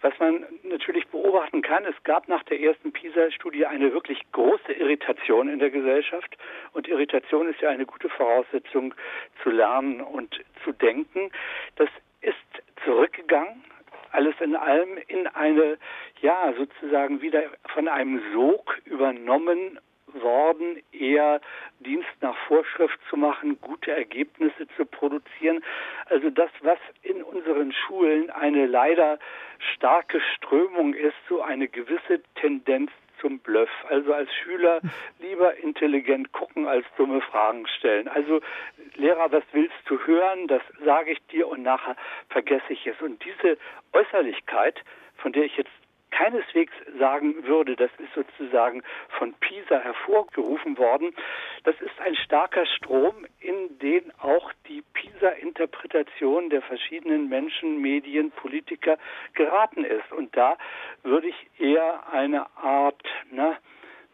Was man natürlich beobachten kann, es gab nach der ersten PISA-Studie eine wirklich große Irritation in der Gesellschaft. Und Irritation ist ja eine gute Voraussetzung zu lernen und zu denken. Das ist zurückgegangen alles in allem in eine, ja, sozusagen wieder von einem Sog übernommen worden, eher Dienst nach Vorschrift zu machen, gute Ergebnisse zu produzieren. Also das, was in unseren Schulen eine leider starke Strömung ist, so eine gewisse Tendenz zum Bluff. Also als Schüler lieber intelligent gucken als dumme Fragen stellen. Also Lehrer, was willst du hören? Das sage ich dir und nachher vergesse ich es. Und diese Äußerlichkeit, von der ich jetzt keineswegs sagen würde, das ist sozusagen von Pisa hervorgerufen worden. Das ist ein starker Strom, in den auch die Pisa-Interpretation der verschiedenen Menschen, Medien, Politiker geraten ist. Und da würde ich eher eine Art, na,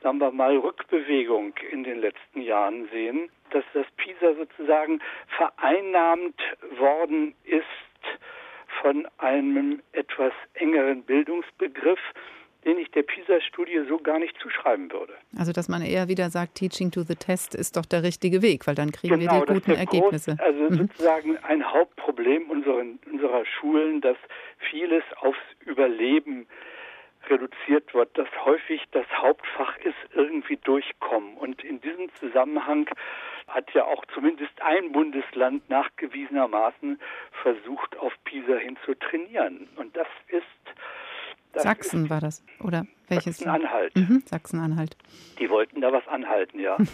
sagen wir mal, Rückbewegung in den letzten Jahren sehen, dass das Pisa sozusagen vereinnahmt worden ist von einem etwas engeren Bildungsbegriff, den ich der PISA-Studie so gar nicht zuschreiben würde. Also, dass man eher wieder sagt, Teaching to the Test ist doch der richtige Weg, weil dann kriegen genau, wir die guten Ergebnisse. Groß, also mhm. sozusagen ein Hauptproblem unseren, unserer Schulen, dass vieles aufs Überleben reduziert wird, dass häufig das Hauptfach ist irgendwie durchkommen. Und in diesem Zusammenhang hat ja auch zumindest ein Bundesland nachgewiesenermaßen versucht, auf PISA hin zu trainieren. Und das ist das Sachsen war das, oder welches? Sachsen-Anhalt. Mhm, Sachsen-Anhalt. Die wollten da was anhalten, ja.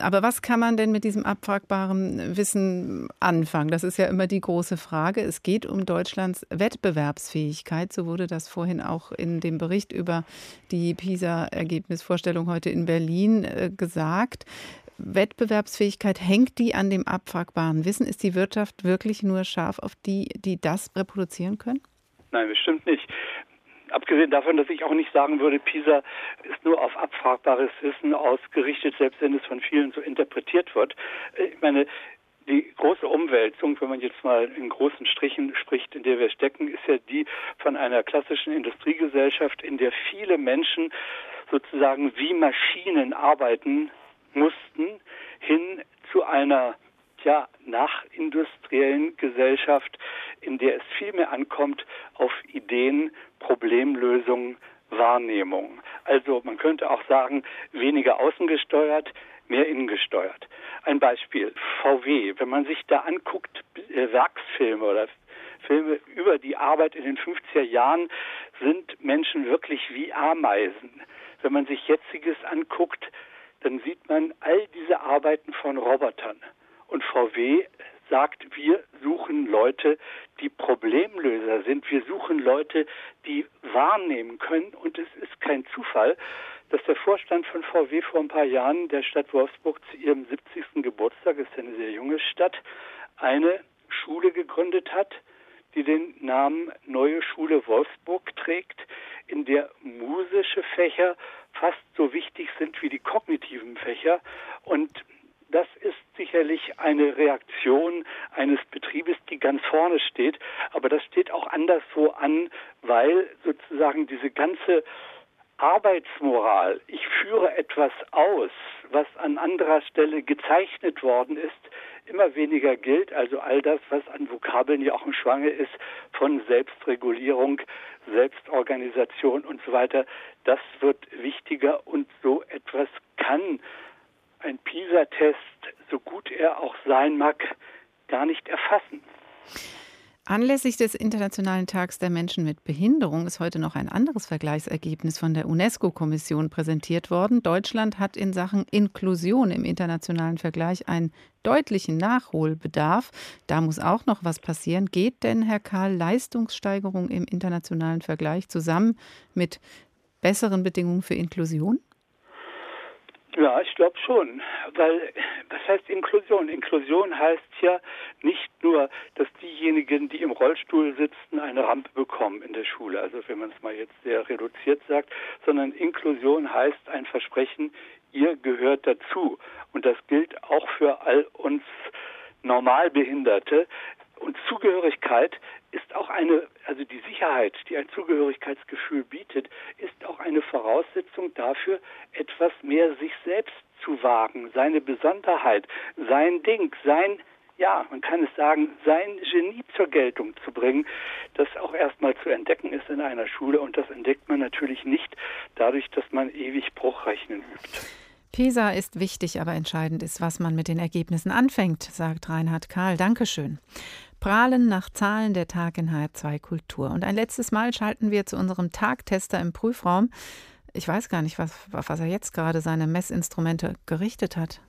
Aber was kann man denn mit diesem abfragbaren Wissen anfangen? Das ist ja immer die große Frage. Es geht um Deutschlands Wettbewerbsfähigkeit. So wurde das vorhin auch in dem Bericht über die PISA-Ergebnisvorstellung heute in Berlin äh, gesagt. Wettbewerbsfähigkeit, hängt die an dem abfragbaren Wissen? Ist die Wirtschaft wirklich nur scharf auf die, die das reproduzieren können? Nein, bestimmt nicht. Abgesehen davon, dass ich auch nicht sagen würde, PISA ist nur auf abfragbares Wissen ausgerichtet, selbst wenn es von vielen so interpretiert wird. Ich meine, die große Umwälzung, wenn man jetzt mal in großen Strichen spricht, in der wir stecken, ist ja die von einer klassischen Industriegesellschaft, in der viele Menschen sozusagen wie Maschinen arbeiten mussten, hin zu einer ja, nachindustriellen Gesellschaft, in der es viel mehr ankommt auf Ideen, Problemlösungen, Wahrnehmung. Also man könnte auch sagen, weniger außengesteuert, mehr innengesteuert. Ein Beispiel, VW, wenn man sich da anguckt, äh, Werksfilme oder Filme über die Arbeit in den 50er Jahren, sind Menschen wirklich wie Ameisen. Wenn man sich jetziges anguckt, dann sieht man all diese Arbeiten von Robotern. Und VW sagt, wir suchen Leute, die Problemlöser sind. Wir suchen Leute, die wahrnehmen können. Und es ist kein Zufall, dass der Vorstand von VW vor ein paar Jahren der Stadt Wolfsburg zu ihrem 70. Geburtstag, ist eine sehr junge Stadt, eine Schule gegründet hat, die den Namen Neue Schule Wolfsburg trägt, in der musische Fächer fast so wichtig sind wie die kognitiven Fächer und das ist sicherlich eine Reaktion eines Betriebes, die ganz vorne steht. Aber das steht auch anderswo an, weil sozusagen diese ganze Arbeitsmoral, ich führe etwas aus, was an anderer Stelle gezeichnet worden ist, immer weniger gilt. Also all das, was an Vokabeln ja auch im Schwange ist, von Selbstregulierung, Selbstorganisation und so weiter, das wird wichtiger und so etwas kann ein PISA-Test, so gut er auch sein mag, gar nicht erfassen. Anlässlich des Internationalen Tags der Menschen mit Behinderung ist heute noch ein anderes Vergleichsergebnis von der UNESCO-Kommission präsentiert worden. Deutschland hat in Sachen Inklusion im internationalen Vergleich einen deutlichen Nachholbedarf. Da muss auch noch was passieren. Geht denn, Herr Karl, Leistungssteigerung im internationalen Vergleich zusammen mit besseren Bedingungen für Inklusion? Ja, ich glaube schon, weil was heißt Inklusion? Inklusion heißt ja nicht nur, dass diejenigen, die im Rollstuhl sitzen, eine Rampe bekommen in der Schule, also wenn man es mal jetzt sehr reduziert sagt, sondern Inklusion heißt ein Versprechen, ihr gehört dazu. Und das gilt auch für all uns Normalbehinderte. Und Zugehörigkeit ist auch eine, also die Sicherheit, die ein Zugehörigkeitsgefühl bietet, ist auch eine Voraussetzung dafür, etwas mehr sich selbst zu wagen, seine Besonderheit, sein Ding, sein, ja, man kann es sagen, sein Genie zur Geltung zu bringen, das auch erstmal zu entdecken ist in einer Schule. Und das entdeckt man natürlich nicht dadurch, dass man ewig Bruchrechnen übt. PISA ist wichtig, aber entscheidend ist, was man mit den Ergebnissen anfängt, sagt Reinhard Karl. Dankeschön. Prahlen nach Zahlen der Tag in HR2 Kultur. Und ein letztes Mal schalten wir zu unserem Tagtester im Prüfraum. Ich weiß gar nicht, was, auf was er jetzt gerade seine Messinstrumente gerichtet hat.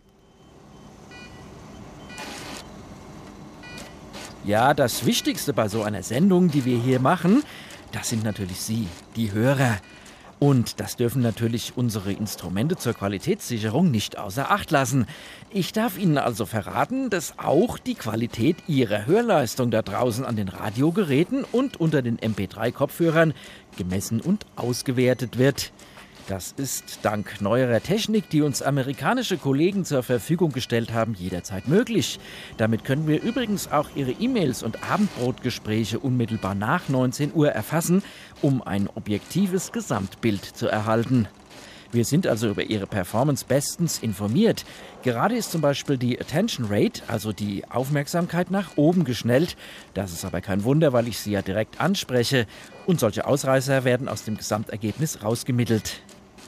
Ja, das Wichtigste bei so einer Sendung, die wir hier machen, das sind natürlich Sie, die Hörer. Und das dürfen natürlich unsere Instrumente zur Qualitätssicherung nicht außer Acht lassen. Ich darf Ihnen also verraten, dass auch die Qualität Ihrer Hörleistung da draußen an den Radiogeräten und unter den MP3-Kopfhörern gemessen und ausgewertet wird. Das ist dank neuerer Technik, die uns amerikanische Kollegen zur Verfügung gestellt haben, jederzeit möglich. Damit können wir übrigens auch Ihre E-Mails und Abendbrotgespräche unmittelbar nach 19 Uhr erfassen, um ein objektives Gesamtbild zu erhalten. Wir sind also über ihre Performance bestens informiert. Gerade ist zum Beispiel die Attention Rate, also die Aufmerksamkeit nach oben geschnellt. Das ist aber kein Wunder, weil ich sie ja direkt anspreche. Und solche Ausreißer werden aus dem Gesamtergebnis rausgemittelt.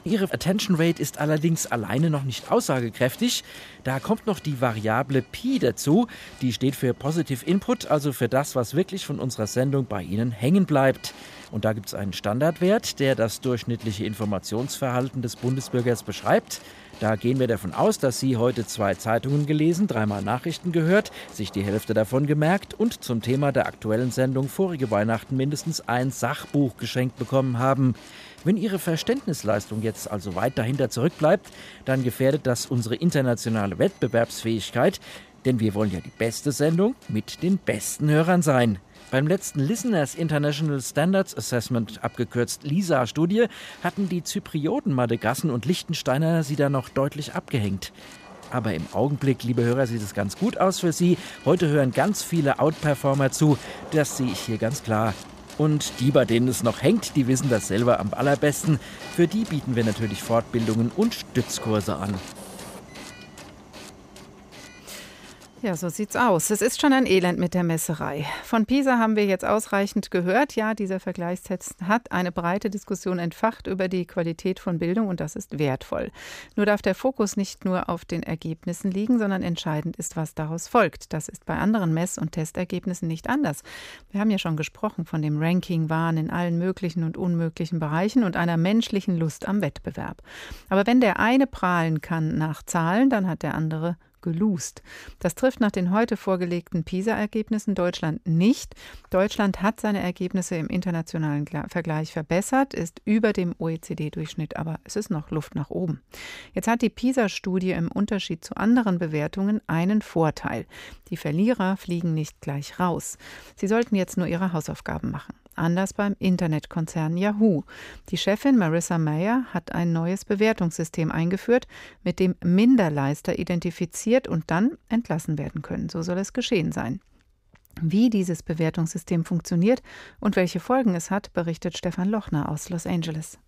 Ihre Attention Rate ist allerdings alleine noch nicht aussagekräftig. Da kommt noch die Variable Pi dazu. Die steht für Positive Input, also für das, was wirklich von unserer Sendung bei Ihnen hängen bleibt. Und da gibt es einen Standardwert, der das durchschnittliche Informationsverhalten des Bundesbürgers beschreibt. Da gehen wir davon aus, dass Sie heute zwei Zeitungen gelesen, dreimal Nachrichten gehört, sich die Hälfte davon gemerkt und zum Thema der aktuellen Sendung vorige Weihnachten mindestens ein Sachbuch geschenkt bekommen haben. Wenn Ihre Verständnisleistung jetzt also weit dahinter zurückbleibt, dann gefährdet das unsere internationale Wettbewerbsfähigkeit, denn wir wollen ja die beste Sendung mit den besten Hörern sein. Beim letzten Listeners International Standards Assessment, abgekürzt LISA-Studie, hatten die Zyprioten Madagassen und Liechtensteiner sie da noch deutlich abgehängt. Aber im Augenblick, liebe Hörer, sieht es ganz gut aus für Sie. Heute hören ganz viele Outperformer zu. Das sehe ich hier ganz klar. Und die, bei denen es noch hängt, die wissen das selber am allerbesten. Für die bieten wir natürlich Fortbildungen und Stützkurse an. Ja, so sieht's aus. Es ist schon ein Elend mit der Messerei. Von Pisa haben wir jetzt ausreichend gehört. Ja, dieser Vergleichstext hat eine breite Diskussion entfacht über die Qualität von Bildung und das ist wertvoll. Nur darf der Fokus nicht nur auf den Ergebnissen liegen, sondern entscheidend ist, was daraus folgt. Das ist bei anderen Mess- und Testergebnissen nicht anders. Wir haben ja schon gesprochen von dem Ranking-Wahn in allen möglichen und unmöglichen Bereichen und einer menschlichen Lust am Wettbewerb. Aber wenn der eine prahlen kann nach Zahlen, dann hat der andere geloost. Das trifft nach den heute vorgelegten PISA-Ergebnissen Deutschland nicht. Deutschland hat seine Ergebnisse im internationalen Vergleich verbessert, ist über dem OECD-Durchschnitt, aber es ist noch Luft nach oben. Jetzt hat die PISA-Studie im Unterschied zu anderen Bewertungen einen Vorteil. Die Verlierer fliegen nicht gleich raus. Sie sollten jetzt nur ihre Hausaufgaben machen. Anders beim Internetkonzern Yahoo. Die Chefin Marissa Mayer hat ein neues Bewertungssystem eingeführt, mit dem Minderleister identifiziert und dann entlassen werden können. So soll es geschehen sein. Wie dieses Bewertungssystem funktioniert und welche Folgen es hat, berichtet Stefan Lochner aus Los Angeles.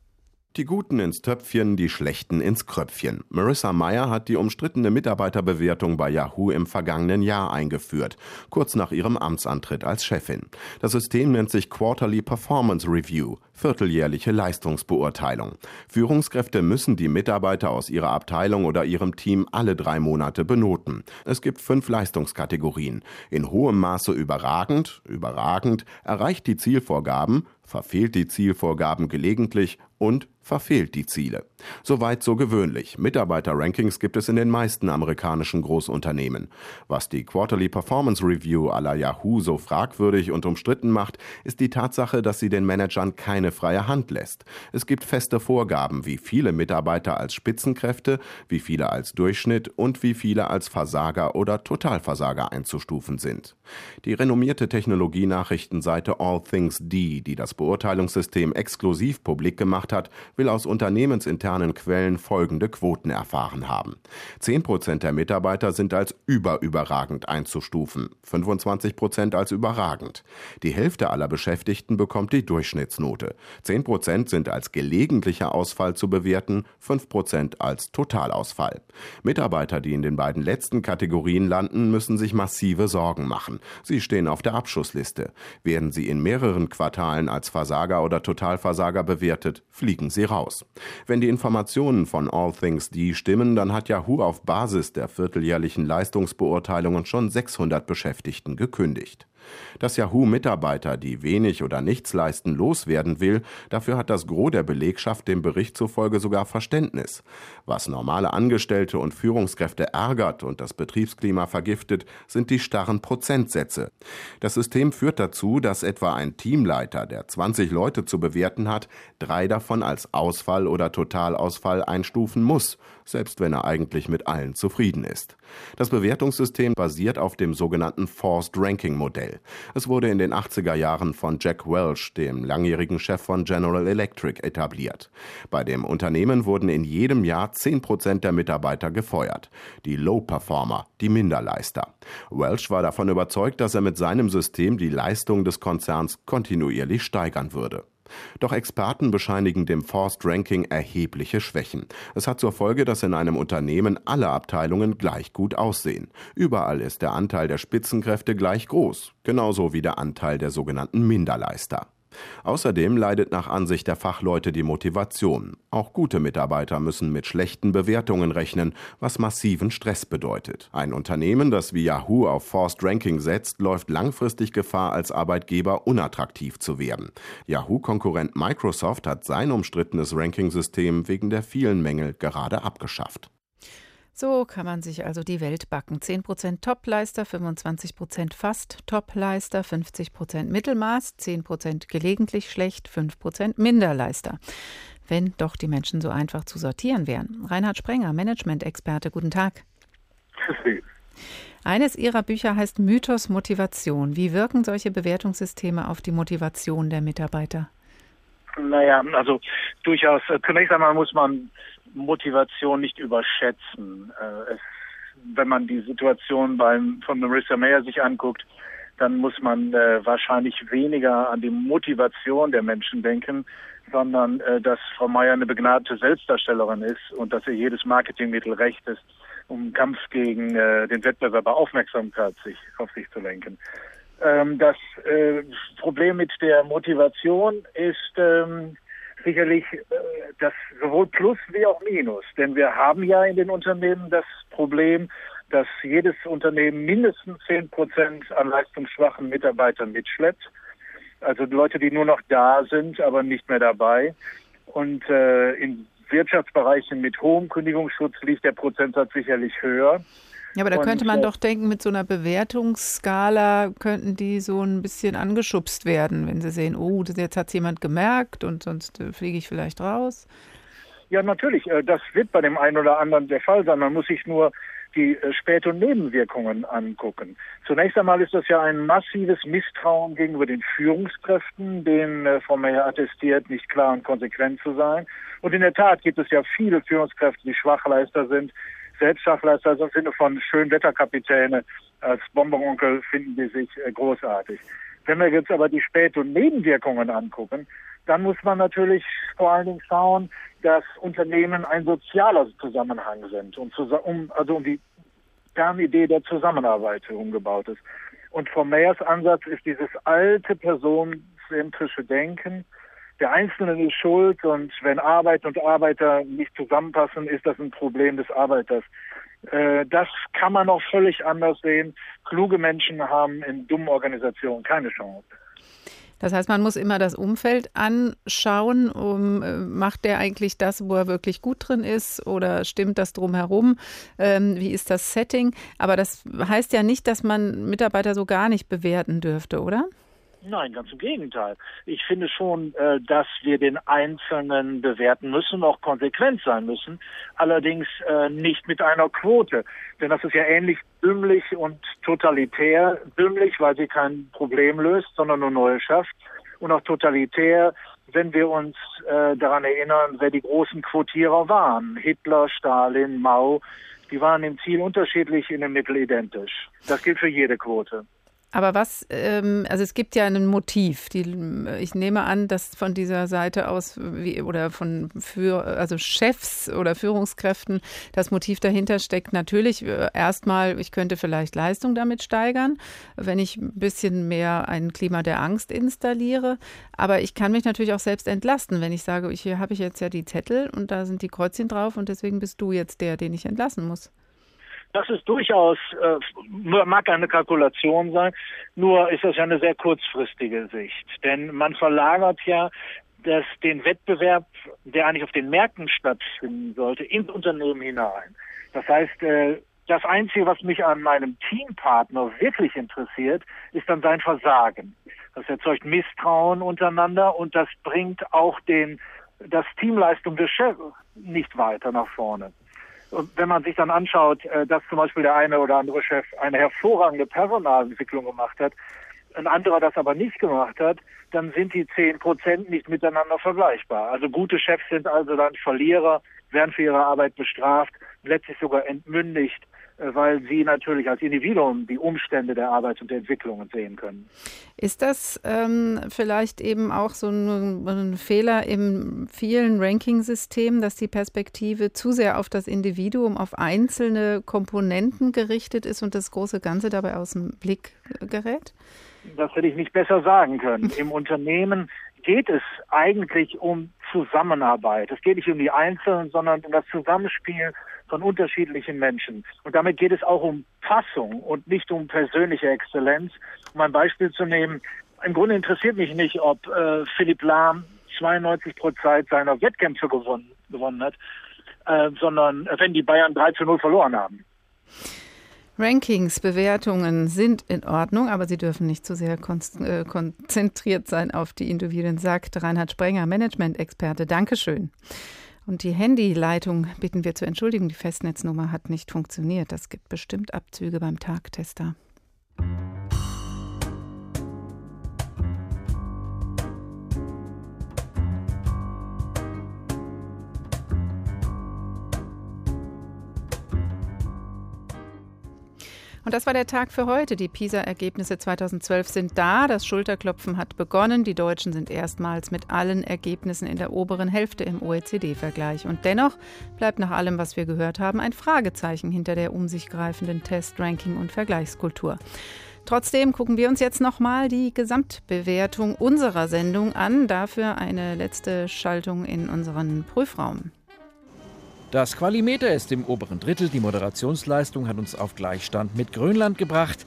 Die Guten ins Töpfchen, die Schlechten ins Kröpfchen. Marissa Meyer hat die umstrittene Mitarbeiterbewertung bei Yahoo im vergangenen Jahr eingeführt, kurz nach ihrem Amtsantritt als Chefin. Das System nennt sich Quarterly Performance Review, vierteljährliche Leistungsbeurteilung. Führungskräfte müssen die Mitarbeiter aus ihrer Abteilung oder ihrem Team alle drei Monate benoten. Es gibt fünf Leistungskategorien. In hohem Maße überragend, überragend, erreicht die Zielvorgaben, verfehlt die Zielvorgaben gelegentlich und verfehlt die Ziele. Soweit so gewöhnlich. Mitarbeiter-Rankings gibt es in den meisten amerikanischen Großunternehmen. Was die Quarterly Performance Review la Yahoo so fragwürdig und umstritten macht, ist die Tatsache, dass sie den Managern keine freie Hand lässt. Es gibt feste Vorgaben, wie viele Mitarbeiter als Spitzenkräfte, wie viele als Durchschnitt und wie viele als Versager oder Totalversager einzustufen sind. Die renommierte Technologienachrichtenseite All Things D, die das Beurteilungssystem exklusiv publik gemacht hat, will aus unternehmensinternen Quellen folgende Quoten erfahren haben. 10 Prozent der Mitarbeiter sind als überüberragend einzustufen, 25 Prozent als überragend. Die Hälfte aller Beschäftigten bekommt die Durchschnittsnote. 10 Prozent sind als gelegentlicher Ausfall zu bewerten, 5 Prozent als Totalausfall. Mitarbeiter, die in den beiden letzten Kategorien landen, müssen sich massive Sorgen machen. Sie stehen auf der Abschussliste. Werden sie in mehreren Quartalen als Versager oder Totalversager bewertet, fliegen sie raus. Wenn die Informationen von All Things D stimmen, dann hat Yahoo auf Basis der vierteljährlichen Leistungsbeurteilungen schon 600 Beschäftigten gekündigt. Dass Yahoo Mitarbeiter, die wenig oder nichts leisten, loswerden will, dafür hat das Gros der Belegschaft dem Bericht zufolge sogar Verständnis. Was normale Angestellte und Führungskräfte ärgert und das Betriebsklima vergiftet, sind die starren Prozentsätze. Das System führt dazu, dass etwa ein Teamleiter, der 20 Leute zu bewerten hat, drei davon als Ausfall oder Totalausfall einstufen muss, selbst wenn er eigentlich mit allen zufrieden ist. Das Bewertungssystem basiert auf dem sogenannten Forced Ranking Modell. Es wurde in den 80er Jahren von Jack Welch, dem langjährigen Chef von General Electric, etabliert. Bei dem Unternehmen wurden in jedem Jahr 10 Prozent der Mitarbeiter gefeuert. Die Low-Performer, die Minderleister. Welch war davon überzeugt, dass er mit seinem System die Leistung des Konzerns kontinuierlich steigern würde. Doch Experten bescheinigen dem Forced Ranking erhebliche Schwächen. Es hat zur Folge, dass in einem Unternehmen alle Abteilungen gleich gut aussehen. Überall ist der Anteil der Spitzenkräfte gleich groß, genauso wie der Anteil der sogenannten Minderleister. Außerdem leidet nach Ansicht der Fachleute die Motivation. Auch gute Mitarbeiter müssen mit schlechten Bewertungen rechnen, was massiven Stress bedeutet. Ein Unternehmen, das wie Yahoo auf Forced Ranking setzt, läuft langfristig Gefahr, als Arbeitgeber unattraktiv zu werden. Yahoo-Konkurrent Microsoft hat sein umstrittenes Ranking-System wegen der vielen Mängel gerade abgeschafft. So kann man sich also die Welt backen. 10% Topleister, 25% fast Topleister, 50% Mittelmaß, 10% gelegentlich schlecht, 5% Minderleister. Wenn doch die Menschen so einfach zu sortieren wären. Reinhard Sprenger, Management-Experte, guten Tag. Eines Ihrer Bücher heißt Mythos Motivation. Wie wirken solche Bewertungssysteme auf die Motivation der Mitarbeiter? Naja, also durchaus. Äh, zunächst einmal muss man Motivation nicht überschätzen. Äh, es, wenn man die Situation beim, von Marissa Mayer sich anguckt, dann muss man äh, wahrscheinlich weniger an die Motivation der Menschen denken, sondern äh, dass Frau Mayer eine begnadete Selbstdarstellerin ist und dass ihr jedes Marketingmittel recht ist, um Kampf gegen äh, den Wettbewerber Aufmerksamkeit sich, auf sich zu lenken. Ähm, das äh, Problem mit der Motivation ist ähm, sicherlich äh, das sowohl Plus wie auch Minus. Denn wir haben ja in den Unternehmen das Problem, dass jedes Unternehmen mindestens zehn Prozent an leistungsschwachen Mitarbeitern mitschleppt. Also Leute, die nur noch da sind, aber nicht mehr dabei. Und äh, in Wirtschaftsbereichen mit hohem Kündigungsschutz liegt der Prozentsatz sicherlich höher. Ja, aber da könnte man doch denken, mit so einer Bewertungsskala könnten die so ein bisschen angeschubst werden, wenn sie sehen, oh, jetzt hat jemand gemerkt und sonst äh, fliege ich vielleicht raus. Ja, natürlich. äh, Das wird bei dem einen oder anderen der Fall sein. Man muss sich nur die äh, Spät- und Nebenwirkungen angucken. Zunächst einmal ist das ja ein massives Misstrauen gegenüber den Führungskräften, denen äh, Frau Meyer attestiert, nicht klar und konsequent zu sein. Und in der Tat gibt es ja viele Führungskräfte, die Schwachleister sind, selbst Schwachleister also im Sinne von Schönwetterkapitäne. Als Bonbononkel finden die sich äh, großartig. Wenn wir jetzt aber die Spät- und Nebenwirkungen angucken, dann muss man natürlich vor allen Dingen schauen, dass Unternehmen ein sozialer Zusammenhang sind und um, also um die Kernidee der Zusammenarbeit umgebaut ist. Und Frau Meyers Ansatz ist dieses alte personenzentrische Denken. Der Einzelne ist schuld und wenn Arbeit und Arbeiter nicht zusammenpassen, ist das ein Problem des Arbeiters. Äh, Das kann man auch völlig anders sehen. Kluge Menschen haben in dummen Organisationen keine Chance. Das heißt, man muss immer das Umfeld anschauen, um, äh, macht der eigentlich das, wo er wirklich gut drin ist oder stimmt das drumherum? Ähm, wie ist das Setting? Aber das heißt ja nicht, dass man Mitarbeiter so gar nicht bewerten dürfte, oder? Nein, ganz im Gegenteil. Ich finde schon, äh, dass wir den Einzelnen bewerten müssen, auch konsequent sein müssen, allerdings äh, nicht mit einer Quote. Denn das ist ja ähnlich dümmlich und totalitär. Dümmlich, weil sie kein Problem löst, sondern nur neue schafft. Und auch totalitär, wenn wir uns äh, daran erinnern, wer die großen Quotierer waren. Hitler, Stalin, Mao, die waren im Ziel unterschiedlich, in dem Mittel identisch. Das gilt für jede Quote. Aber was, ähm, also es gibt ja ein Motiv. Die, ich nehme an, dass von dieser Seite aus wie, oder von für, also Chefs oder Führungskräften das Motiv dahinter steckt. Natürlich äh, erstmal, ich könnte vielleicht Leistung damit steigern, wenn ich ein bisschen mehr ein Klima der Angst installiere. Aber ich kann mich natürlich auch selbst entlasten, wenn ich sage, ich, hier habe ich jetzt ja die Zettel und da sind die Kreuzchen drauf und deswegen bist du jetzt der, den ich entlassen muss. Das ist durchaus, äh, mag eine Kalkulation sein, nur ist das ja eine sehr kurzfristige Sicht. Denn man verlagert ja das, den Wettbewerb, der eigentlich auf den Märkten stattfinden sollte, ins Unternehmen hinein. Das heißt, äh, das Einzige, was mich an meinem Teampartner wirklich interessiert, ist dann sein Versagen. Das erzeugt Misstrauen untereinander und das bringt auch den, das Teamleistung des Chefs nicht weiter nach vorne. Und wenn man sich dann anschaut, äh, dass zum Beispiel der eine oder andere Chef eine hervorragende Personalentwicklung gemacht hat, ein anderer das aber nicht gemacht hat, dann sind die zehn Prozent nicht miteinander vergleichbar. Also gute Chefs sind also dann Verlierer, werden für ihre Arbeit bestraft, letztlich sogar entmündigt, weil sie natürlich als Individuum die Umstände der Arbeit und der Entwicklungen sehen können. Ist das ähm, vielleicht eben auch so ein, ein Fehler im vielen Ranking-Systemen, dass die Perspektive zu sehr auf das Individuum, auf einzelne Komponenten gerichtet ist und das große Ganze dabei aus dem Blick gerät? Das hätte ich nicht besser sagen können. Im Unternehmen geht es eigentlich um Zusammenarbeit. Es geht nicht um die Einzelnen, sondern um das Zusammenspiel von unterschiedlichen Menschen. Und damit geht es auch um Fassung und nicht um persönliche Exzellenz. Um ein Beispiel zu nehmen, im Grunde interessiert mich nicht, ob äh, Philipp Lahm 92 Prozent seiner Wettkämpfe gewonnen, gewonnen hat, äh, sondern wenn die Bayern 3 zu 0 verloren haben. Rankings, Bewertungen sind in Ordnung, aber sie dürfen nicht zu sehr äh, konzentriert sein auf die Individuen, sagt Reinhard Sprenger, Management-Experte. Dankeschön. Und die Handyleitung bitten wir zu entschuldigen. Die Festnetznummer hat nicht funktioniert. Das gibt bestimmt Abzüge beim Tagtester. Und das war der Tag für heute. Die PISA-Ergebnisse 2012 sind da. Das Schulterklopfen hat begonnen. Die Deutschen sind erstmals mit allen Ergebnissen in der oberen Hälfte im OECD-Vergleich. Und dennoch bleibt nach allem, was wir gehört haben, ein Fragezeichen hinter der um sich greifenden Test-, Ranking- und Vergleichskultur. Trotzdem gucken wir uns jetzt nochmal die Gesamtbewertung unserer Sendung an. Dafür eine letzte Schaltung in unseren Prüfraum. Das Qualimeter ist im oberen Drittel. Die Moderationsleistung hat uns auf Gleichstand mit Grönland gebracht.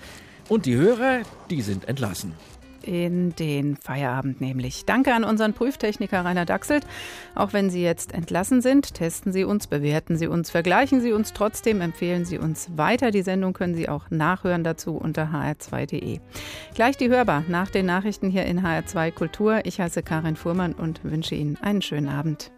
Und die Hörer, die sind entlassen. In den Feierabend nämlich. Danke an unseren Prüftechniker Rainer Dachselt. Auch wenn Sie jetzt entlassen sind, testen Sie uns, bewerten Sie uns, vergleichen Sie uns trotzdem, empfehlen Sie uns weiter. Die Sendung können Sie auch nachhören dazu unter hr2.de. Gleich die Hörbar nach den Nachrichten hier in HR2 Kultur. Ich heiße Karin Fuhrmann und wünsche Ihnen einen schönen Abend.